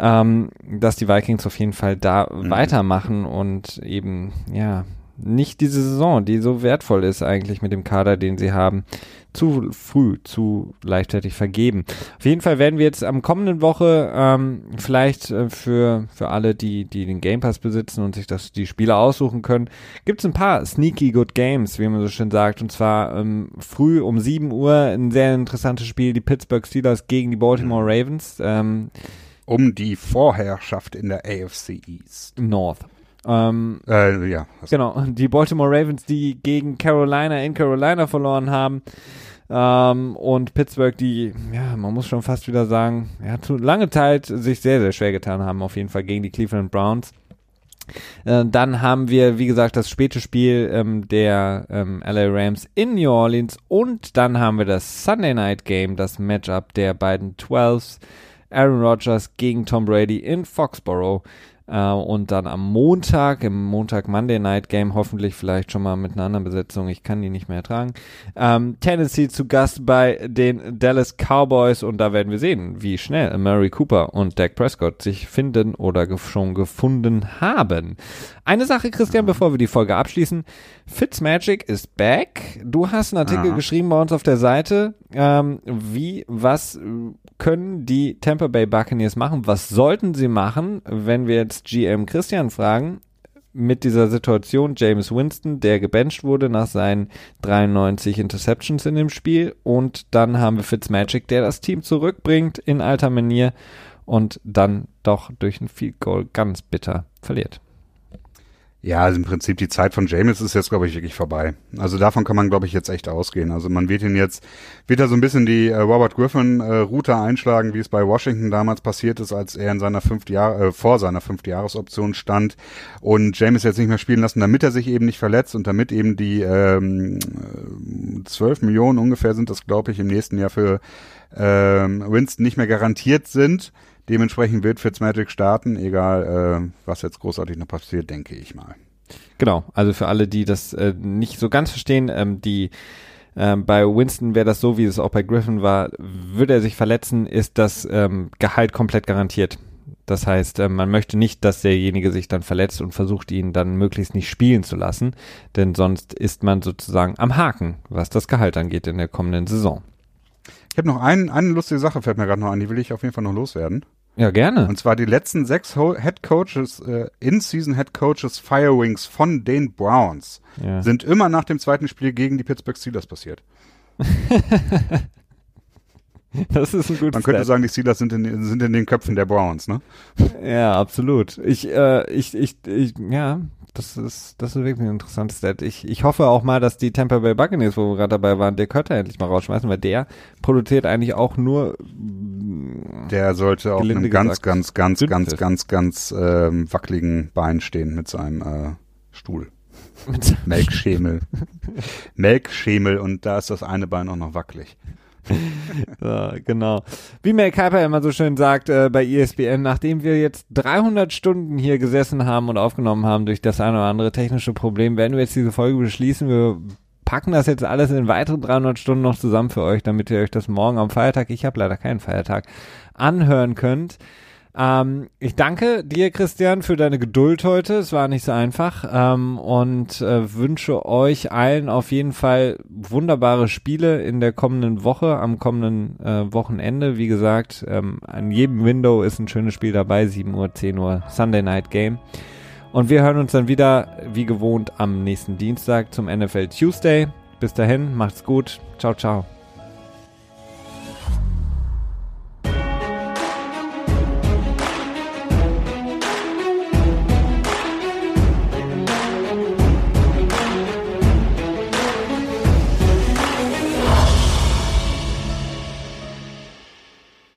ähm, dass die Vikings auf jeden Fall da Mhm. weitermachen und eben, ja, nicht diese Saison, die so wertvoll ist eigentlich mit dem Kader, den sie haben, zu früh, zu leichtzeitig vergeben. Auf jeden Fall werden wir jetzt am kommenden Woche ähm, vielleicht äh, für, für alle, die, die den Game Pass besitzen und sich das, die Spiele aussuchen können, gibt es ein paar sneaky good games, wie man so schön sagt. Und zwar ähm, früh um 7 Uhr ein sehr interessantes Spiel, die Pittsburgh Steelers gegen die Baltimore Ravens. Ähm, Um die Vorherrschaft in der AFC East. North. Ähm, Äh, ja. Genau, die Baltimore Ravens, die gegen Carolina in Carolina verloren haben. Ähm, und Pittsburgh, die, ja, man muss schon fast wieder sagen, ja, zu lange Zeit sich sehr, sehr schwer getan haben, auf jeden Fall gegen die Cleveland Browns. Äh, dann haben wir, wie gesagt, das späte Spiel ähm, der ähm, LA Rams in New Orleans und dann haben wir das Sunday Night Game, das Matchup der beiden Twelves, Aaron Rodgers gegen Tom Brady in Foxborough. Äh, und dann am Montag, im Montag Monday Night Game, hoffentlich vielleicht schon mal mit einer anderen Besetzung, ich kann die nicht mehr ertragen, ähm, Tennessee zu Gast bei den Dallas Cowboys und da werden wir sehen, wie schnell Murray Cooper und Dak Prescott sich finden oder ge schon gefunden haben. Eine Sache, Christian, bevor wir die Folge abschließen. Fitzmagic ist back. Du hast einen Artikel Aha. geschrieben bei uns auf der Seite. Ähm, wie, was können die Tampa Bay Buccaneers machen? Was sollten sie machen, wenn wir jetzt GM Christian fragen? Mit dieser Situation James Winston, der gebencht wurde nach seinen 93 Interceptions in dem Spiel. Und dann haben wir Fitzmagic, der das Team zurückbringt in alter Manier und dann doch durch ein Field Goal ganz bitter verliert. Ja, also im Prinzip die Zeit von James ist jetzt, glaube ich, wirklich vorbei. Also davon kann man, glaube ich, jetzt echt ausgehen. Also man wird ihn jetzt, wird er so ein bisschen die äh, Robert Griffin-Route äh, einschlagen, wie es bei Washington damals passiert ist, als er in seiner fünf Jahr, äh, vor seiner fünfte Jahresoption stand und James jetzt nicht mehr spielen lassen, damit er sich eben nicht verletzt und damit eben die ähm, 12 Millionen ungefähr sind das, glaube ich, im nächsten Jahr für ähm, Winston nicht mehr garantiert sind. Dementsprechend wird Fitzmagic starten, egal äh, was jetzt großartig noch passiert, denke ich mal. Genau, also für alle, die das äh, nicht so ganz verstehen, ähm, die ähm, bei Winston wäre das so, wie es auch bei Griffin war, würde er sich verletzen, ist das ähm, Gehalt komplett garantiert. Das heißt, äh, man möchte nicht, dass derjenige sich dann verletzt und versucht, ihn dann möglichst nicht spielen zu lassen, denn sonst ist man sozusagen am Haken, was das Gehalt angeht in der kommenden Saison. Ich habe noch ein, eine lustige Sache, fällt mir gerade noch an, die will ich auf jeden Fall noch loswerden. Ja, gerne. Und zwar die letzten sechs Head Coaches, äh, In-Season Head Coaches Firewings von den Browns ja. sind immer nach dem zweiten Spiel gegen die Pittsburgh Steelers passiert. das ist ein gutes Man könnte Stat. sagen, die Steelers sind in, sind in den Köpfen der Browns, ne? Ja, absolut. Ich, äh, ich, ich, ich, ja, das ist, das ist wirklich ein interessantes Stat. Ich, ich hoffe auch mal, dass die Tampa Bay Buccaneers, wo wir gerade dabei waren, der Cutter endlich mal rausschmeißen, weil der produziert eigentlich auch nur. Der sollte auf einem ganz, ganz, ganz, ganz, ganz, ganz, ähm, wackeligen Bein stehen mit seinem äh, Stuhl. Melkschemel. Melkschemel und da ist das eine Bein auch noch wackelig. so, genau. Wie Mel Kuiper immer so schön sagt äh, bei ESPN, nachdem wir jetzt 300 Stunden hier gesessen haben und aufgenommen haben durch das eine oder andere technische Problem, werden wir jetzt diese Folge beschließen. Wir packen das jetzt alles in weiteren 300 Stunden noch zusammen für euch, damit ihr euch das morgen am Feiertag, ich habe leider keinen Feiertag, anhören könnt. Ähm, ich danke dir, Christian, für deine Geduld heute. Es war nicht so einfach ähm, und äh, wünsche euch allen auf jeden Fall wunderbare Spiele in der kommenden Woche, am kommenden äh, Wochenende. Wie gesagt, ähm, an jedem Window ist ein schönes Spiel dabei, 7 Uhr, 10 Uhr, Sunday Night Game. Und wir hören uns dann wieder, wie gewohnt, am nächsten Dienstag zum NFL Tuesday. Bis dahin, macht's gut. Ciao, ciao.